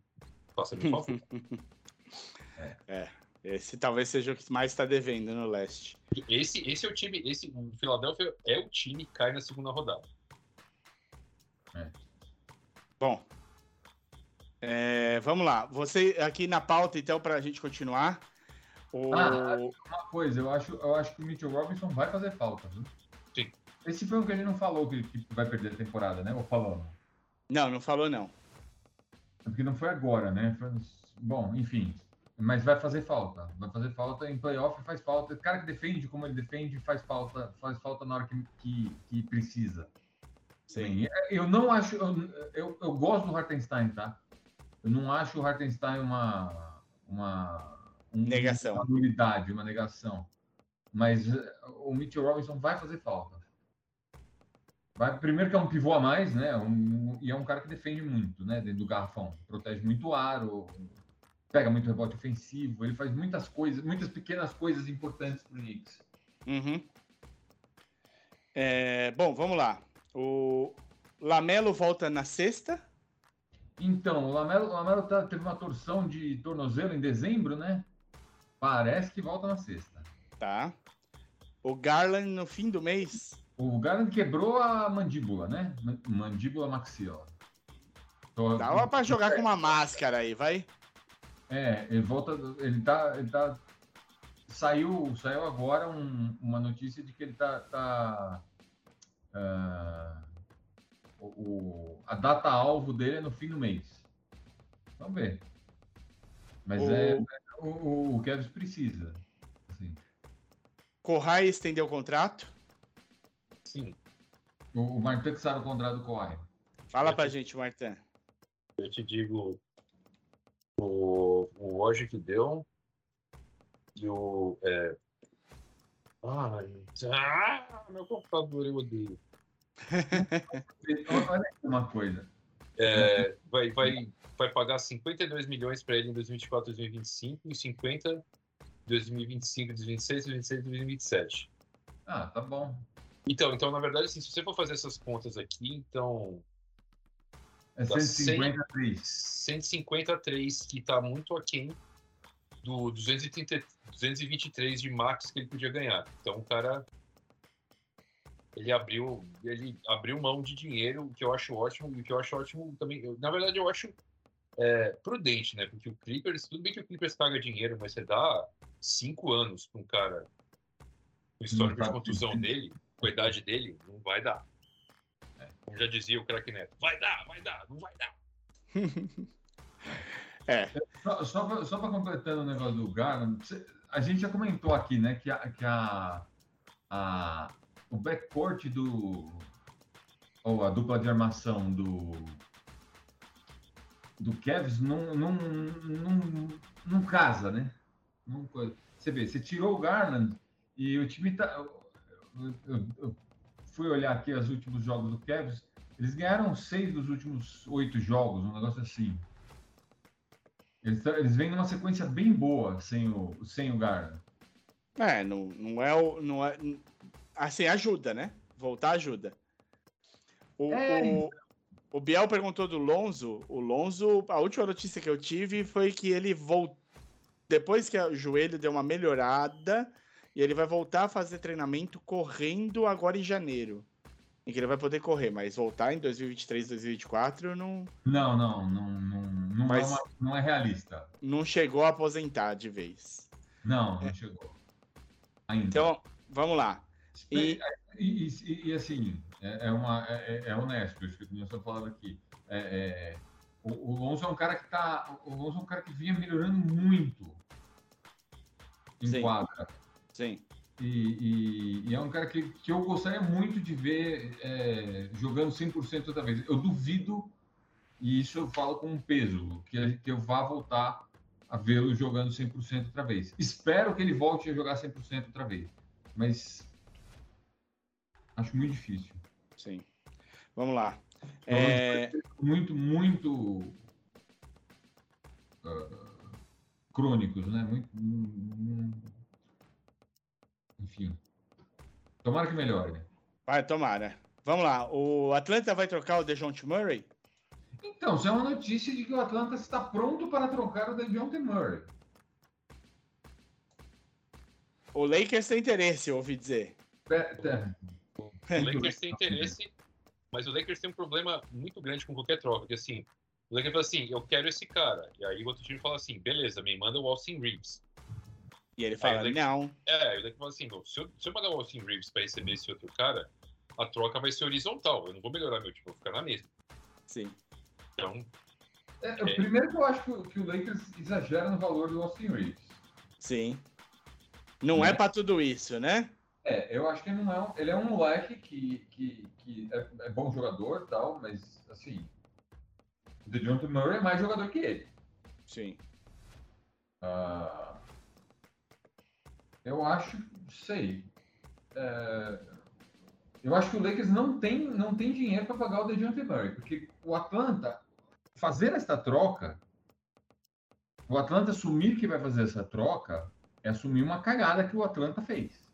Faça-me um favor. é. é. Esse talvez seja o que mais está devendo no leste. Esse, esse é o time. Esse, o Philadelphia é o time que cai na segunda rodada. É. Bom. É, vamos lá. Você aqui na pauta, então, para a gente continuar. O... Ah, uma coisa, eu acho, eu acho que o Mitchell Robinson vai fazer falta, viu? Sim. Esse foi o que a gente não falou que, que vai perder a temporada, né? Ou falou? Não, não falou, não. É porque não foi agora, né? Foi... Bom, enfim. Mas vai fazer falta. Vai fazer falta em playoff, faz falta. O cara que defende como ele defende, faz falta, faz falta na hora que, que, que precisa. Sim. Eu não acho. Eu, eu, eu, gosto do Hartenstein, tá? Eu não acho o Hartenstein uma. uma um, negação. Uma nulidade, uma negação. Mas eh, o Mitchell Robinson vai fazer falta. Vai, primeiro que é um pivô a mais, né? Um, e é um cara que defende muito, né? Dentro do garrafão. Protege muito o aro, pega muito rebote ofensivo, ele faz muitas coisas, muitas pequenas coisas importantes para o Knicks. Uhum. É, bom, vamos lá. O Lamelo volta na sexta. Então, o Lamelo, o Lamelo tá, teve uma torção de tornozelo em dezembro, né? Parece que volta na sexta. Tá. O Garland no fim do mês. O Garland quebrou a mandíbula, né? Mandíbula maxila. Tô... Dava para jogar com uma máscara aí, vai. É, ele volta. Ele tá. Ele tá saiu, saiu agora um, uma notícia de que ele tá. tá uh, o, a data-alvo dele é no fim do mês. Vamos ver. Mas o... é. o, o Kevs precisa. Assim. Corrai estendeu o contrato? Sim. O, o Martin que sabe o contrato do Corre. Fala pra gente, Martin. Eu te digo o, o hoje que deu e o. É... Ai, ah, meu computador eu odeio. Olha uma coisa. É, vai, vai, vai pagar 52 milhões para ele em 2024, 2025 e 50 em 2025, 2026, 2026 e 2027. Ah, tá bom. Então, então, na verdade, assim, se você for fazer essas contas aqui, então. É Dá 153. 153, que está muito aquém do 230, 223 de max que ele podia ganhar. Então, o cara. Ele abriu, ele abriu mão de dinheiro, o que eu acho ótimo, e o que eu acho ótimo também. eu- na verdade, eu acho é, prudente, né? Porque o Clippers, tudo bem que o Clippers paga dinheiro, mas você dá cinco anos para um cara com o histórico de tá contusão dele, com a idade dele, não vai dar. Como já dizia o craque Neto, vai dar, vai dar, não vai dar. É, Só, só, pra, só pra completando o negócio do Garland, a gente já comentou aqui, né, que, a, que a, a, o backcourt do. ou a dupla de armação do. do Cavs não, não, não, não casa, né? Não. Você vê, você tirou o Garland e o time tá. eu- eu- eu fui olhar aqui os últimos jogos do Cavs, eles ganharam seis dos últimos oito jogos, um negócio assim. Eles, tão- eles vêm numa sequência bem boa sem o, sem o Garland. é não, não é o. Não é, assim, ajuda, né? Voltar ajuda. O, É, o, o Biel perguntou do Lonzo. O Lonzo, a última notícia que eu tive foi que ele voltou. Depois que o joelho deu uma melhorada, e ele vai voltar a fazer treinamento correndo agora em janeiro. Em que ele vai poder correr, mas voltar em 2023, 2024 não, Não, não, não, não, não, Mas- é, uma- não é realista. não chegou a aposentar de vez. Não, não chegou. Ainda. Então, vamos lá. E, E, e- e, assim, é, é uma, é, é- é honesto isso que nós estamos falando aqui. É, é, o, o Lonzo é um cara que tá. O Lonzo é um cara que vinha melhorando muito em Sim. quadra. Sim, E, e- e é um cara que, que eu gostaria muito de ver é, jogando 100% outra vez. Eu duvido, e isso eu falo com um peso, que, que eu vá voltar a vê-lo jogando 100% outra vez. Espero que ele volte a jogar 100% outra vez, mas acho muito difícil. sim. Vamos lá. Então, É, Muito, muito ah, crônicos, né? Muito, hum, enfim. Tomara que melhore. né? vai, tomara. Vamos lá. O Atlanta vai trocar o DeJounte Murray? Então, isso é uma notícia de que o Atlanta está pronto para trocar o DeJounte Murray. O Lakers tem interesse, eu ouvi dizer. Pe- te- O Lakers tem interesse, mas o Lakers tem um problema muito grande com qualquer troca, que assim, o Lakers fala assim, eu quero esse cara. E aí o outro time fala assim, beleza, me manda o Austin Reeves. E ele fala, Aí o Lakers- não. É, o Lakers fala assim, "Bom, se eu, se eu mandar o Austin Reeves para receber esse outro cara, a troca vai ser horizontal, eu não vou melhorar meu time, eu vou ficar na mesma. Sim. Então, é, é, primeiro que eu acho que, o- que o Lakers exagera no valor do Austin Reeves. Sim. Não é Né? pra tudo isso, né? É, eu acho que ele não é um, ele é um moleque que, que, que é, é bom jogador e tal, mas assim, o DeJounte Murray é mais jogador que ele. Sim. Ah, eu acho, sei. É, eu acho que o Lakers não tem, não tem dinheiro para pagar o DeJounte Murray, porque o Atlanta fazer esta troca, o Atlanta assumir que vai fazer essa troca, é assumir uma cagada que o Atlanta fez,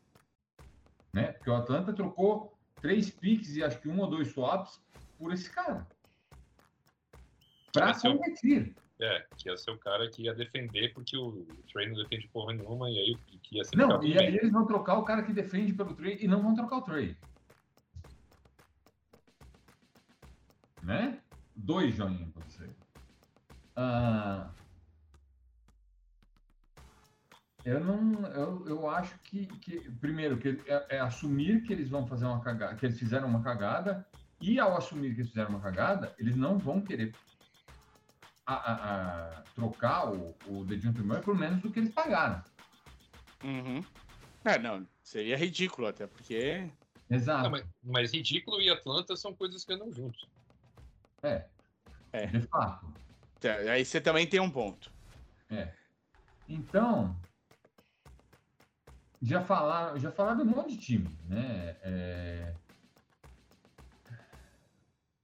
né? Porque o Atlanta trocou três picks e acho que um ou dois swaps por esse cara para é competir. É, que ia ser o cara que ia defender, porque o, Trey não defende porra nenhuma, e aí que ia ser Não, e aí eles vão trocar o cara que defende pelo trade e não vão trocar o trade. Né? Dois joinhas pra você. Ah, eu não. Eu, eu acho que, que primeiro, que é, é assumir que eles vão fazer uma cagada, que eles fizeram uma cagada, e ao assumir que eles fizeram uma cagada, eles não vão querer a, a, a trocar o, o DeJounte Murray por menos do que eles pagaram. Uhum. É, não, seria ridículo até, porque. Exato. Não, mas, mas ridículo e Atlanta são coisas que andam juntos. É. É. De fato. tá, Aí você também tem um ponto. É. Então, já falaram, já falaram de um monte de time, né? É...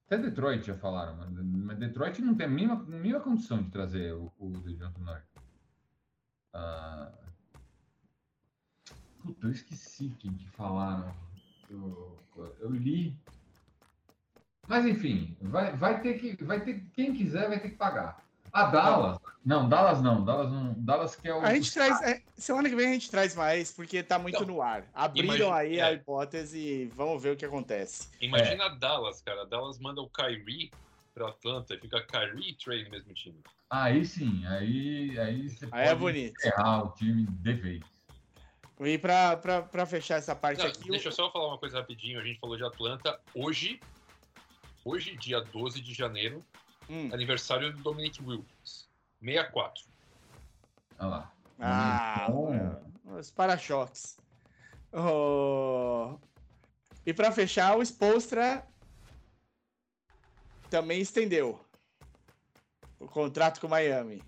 Até Detroit já falaram, mas- Detroit não tem a mínima, mínima condição de trazer o, o DeJounte Murray. Ah... Puta, eu esqueci quem que falaram. Eu, eu li. Mas enfim, vai, vai ter que, vai ter quem quiser vai ter que pagar. A Dallas, não, Dallas não, Dallas não, Dallas quer o A gente traz. é, semana que vem a gente traz mais, porque tá muito Não. no ar. Abriram Imagina- aí é. a hipótese e vamos ver o que acontece. Imagina a Dallas, cara. A Dallas manda o Kyrie pra Atlanta e fica Kyrie e Trey no mesmo time. Aí sim, aí, aí você Aí é pode bonito. encerrar o time de vez. E pra, pra, pra fechar essa parte Não, aqui. deixa eu só falar uma coisa rapidinho. A gente falou de Atlanta. Hoje, hoje dia 12 de janeiro, Hum, aniversário do Dominic Wilkins. 64. Olha lá. Ah, é, os para-choques. Oh, E pra fechar, o Spolstra também estendeu o contrato com o Miami.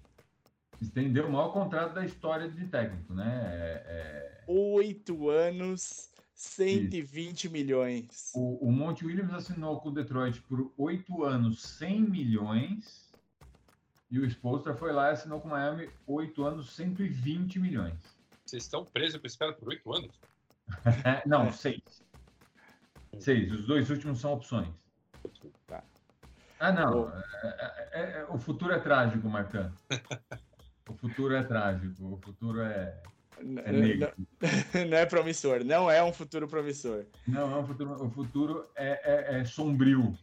Estendeu o maior contrato da história de técnico, né? É- é- Oito anos, 120 milhões. o, o Monte Williams assinou com o Detroit por oito anos, 100 milhões. E o Spolstra foi lá e assinou com o Miami oito anos, 120 milhões. Vocês estão presos com esse cara por oito anos? É, não, seis. Seis. Os dois últimos são opções. Tá. Ah, não. Ô. É- é- é- o futuro é trágico, Marcão. O futuro é trágico. O futuro é, é n- negro. Não é promissor, não é um futuro promissor. Não, não, o futuro, o futuro é, é- é sombrio.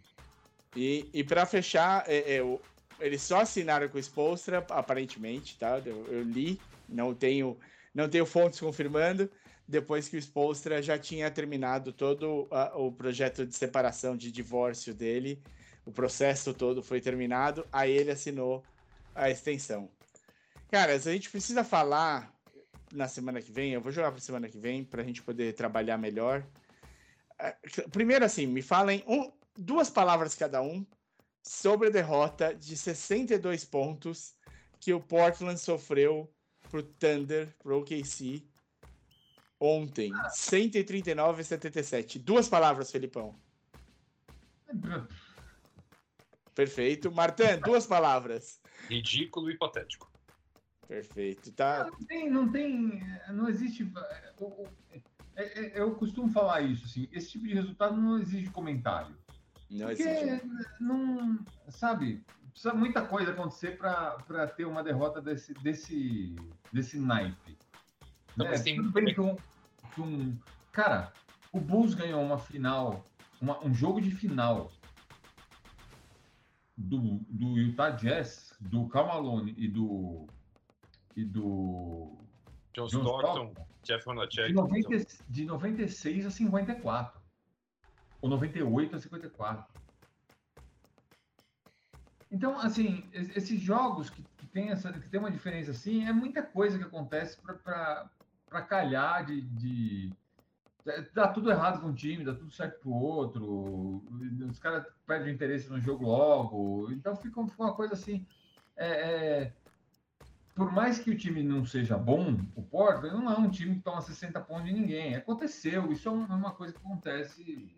E, e para fechar, é, é, eles só assinaram com o Spolstra, aparentemente, tá? Eu, eu li, não tenho, não tenho fontes confirmando, depois que o Spolstra já tinha terminado todo a- o projeto de separação, de divórcio dele, o processo todo foi terminado, aí ele assinou a extensão. Cara, a gente precisa falar na semana que vem, eu vou jogar para semana que vem, para a gente poder trabalhar melhor. É, Primeiro, assim, me falem um, duas palavras cada um sobre a derrota de 62 pontos que o Portland sofreu pro Thunder, pro OKC ontem. 139 a 77. Duas palavras, Felipão. Perfeito. Martin, duas palavras. Ridículo e patético. Perfeito. Tá. Não tem, não tem, não existe. o- o- é- é- Eu costumo falar isso, assim, esse tipo de resultado não exige comentário. Não Porque existe. não, sabe, precisa muita coisa acontecer para ter uma derrota desse, desse, desse naipe. Não, Né? mas tem- Tudo bem que um, que um- Cara, o Bulls ganhou uma final, uma- um jogo de final do, do Utah Jazz, do Cal Malone e do. E do. John John Stockton, Stockton, Jeff Hornacek. de, 90, de 96 a 54. Ou 98 a 54. Então, assim, es- esses jogos que, que, tem, essa, que tem uma diferença assim, é muita coisa que acontece para calhar de, de. Dá tudo errado com um time, dá tudo certo pro outro, os caras perdem interesse no jogo logo, então fica, fica uma coisa assim. é, é, por mais que o time não seja bom, o Portland não é um time que toma 60 pontos de ninguém. Aconteceu, isso é é uma coisa que acontece.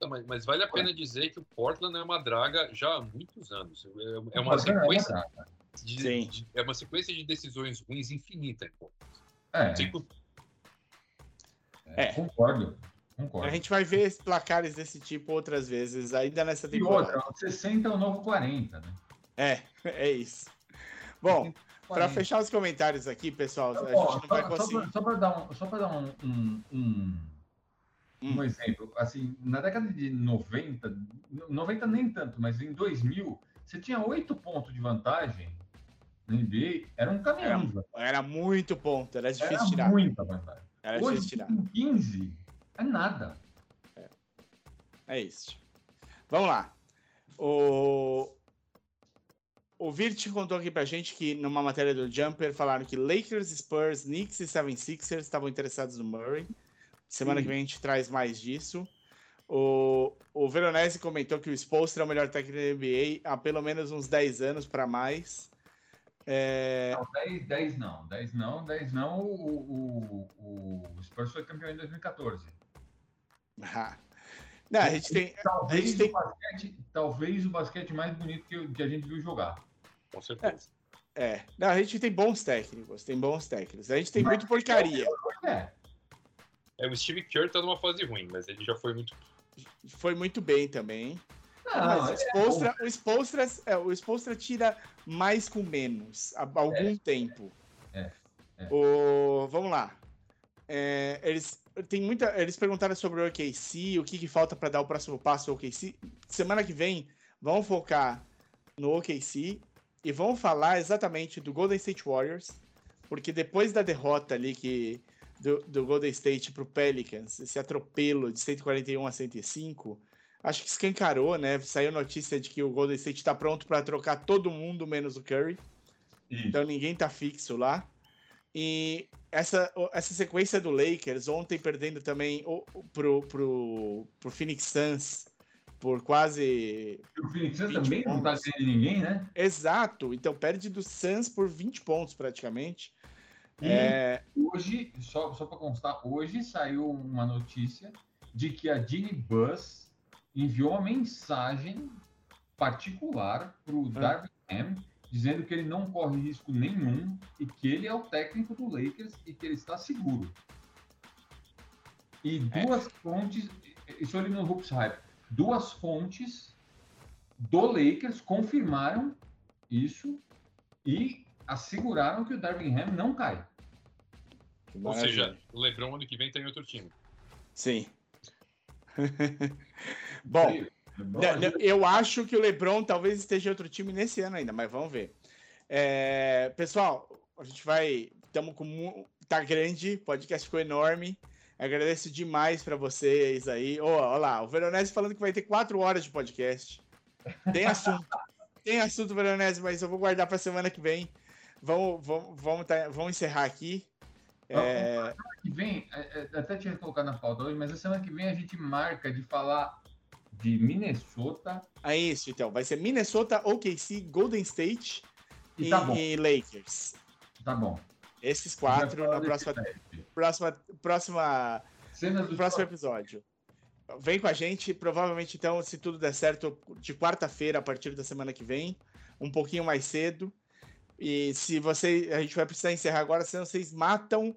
Não, mas, mas vale a pena dizer que o Portland é uma draga já há muitos anos. É, é uma Portland é sequência draga. de, Sim. de- é uma sequência de decisões ruins infinita. É, Tipo, É. concordo. Concordo. A gente vai ver placares desse tipo outras vezes, ainda nessa E temporada. outra, 60 é o novo 40, né? É, é isso. Bom, para 40. fechar os comentários aqui, pessoal, a Ó, gente não vai só, conseguir. só pra dar um, só dar um, um, um, Hum. um exemplo, assim, na década de 90, 90 nem tanto, mas em 2000, você tinha 8 pontos de vantagem na NBA, era um caminhão. vantagem. Era muito ponto, era difícil Era tirar. muita vantagem. Era difícil Hoje, tirar. com 15, é nada. É isso. Vamos lá. O... o Virt contou aqui pra gente que numa matéria do Jumper falaram que Lakers, Spurs, Knicks e 76ers estavam interessados no Murray. Semana Sim. que vem a gente traz mais disso. O, o Veronese comentou que o Spolstra é o melhor técnico da NBA há pelo menos uns 10 anos para mais. É, Não, 10, 10 não. 10 não, 10 não. O, o, o Spurs foi campeão em 2014. ah. Não, a gente tem. Talvez, A gente tem- o, basquete, talvez o basquete mais bonito que, que a gente viu jogar. Com certeza. É, não, a gente tem bons técnicos, tem bons técnicos. A gente tem muito porcaria. É, É, o Steve Kerr tá numa fase ruim, mas ele já foi muito. Foi muito bem também. não, Mas o é o, Spolstra, é, o Spolstra tira mais com menos há algum tempo. É, é. O, vamos lá. É, eles, tem muita, eles perguntaram sobre o OKC, o que, que falta para dar o próximo passo ao OKC. Semana que vem, vamos focar no OKC e vamos falar exatamente do Golden State Warriors, porque depois da derrota ali que do, do Golden State para o Pelicans, esse atropelo de 141 a 105, acho que escancarou, né? Saiu notícia de que o Golden State está pronto para trocar todo mundo menos o Curry. isso. Então ninguém tá fixo lá. E essa, essa sequência do Lakers, ontem perdendo também o, o- pro, pro, pro Phoenix Suns por quase. o Phoenix Suns 20 também não tá pontos. tendo ninguém, né? Exato! Então perde do Suns por 20 pontos praticamente. E É, hoje, só, só para constar, hoje saiu uma notícia de que a Ginny Buss enviou uma mensagem particular para o Ah. Darvin Ham, dizendo que ele não corre risco nenhum e que ele é o técnico do Lakers e que ele está seguro. E duas fontes, isso ali no Hoops Hype, duas fontes do Lakers confirmaram isso e asseguraram que o Darvin Ham não cai. Ou seja, o Lebron ano que vem tá em outro time. Sim. Bom, Não, não, eu acho que o LeBron talvez esteja em outro time nesse ano ainda, mas vamos ver. É, pessoal, a gente vai. Estamos com. Tá grande, o podcast ficou enorme. Agradeço demais para vocês aí. Ó, ó lá, o Veronese falando que vai ter quatro horas de podcast. Tem assunto. Tem assunto, Veronese, mas eu vou guardar para semana que vem. Vamos, vamos, vamos, tá- vamos encerrar aqui. É, que vem, é, é, até tinha colocado na pauta hoje, mas a semana que vem a gente marca de falar de Minnesota é isso, então. Vai ser Minnesota, OKC, Golden State e e, tá e Lakers. tá bom. Esses quatro na próxima, próxima, próxima, Cenas do no próximo episódio. Vem com a gente, provavelmente então, se tudo der certo, de quarta-feira, a partir da semana que vem, um pouquinho mais cedo. E se você. A gente vai precisar encerrar agora, senão vocês matam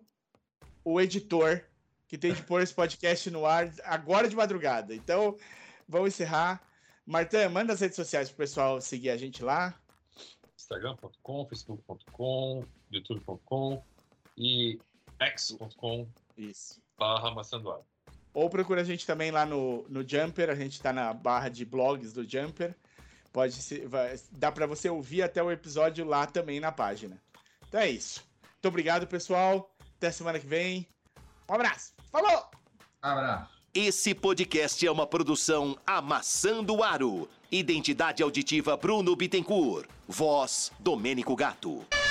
o editor que tem de pôr esse podcast no ar agora de madrugada. Então, vamos encerrar. Martã, manda as redes sociais pro pessoal seguir a gente lá. Instagram.com, Facebook.com, YouTube.com e X.com Isso. barra maçandoado. Ou procura a gente também lá no, no Jumper, a gente tá na barra de blogs do Jumper. Pode ser, vai, dá para você ouvir até o episódio lá também na página. Então é isso. Muito obrigado, pessoal. Até semana que vem. Um abraço. Falou! Abraço. Esse podcast é uma produção Amassando Aro. Identidade auditiva Bruno Bittencourt. Voz Domênico Gato.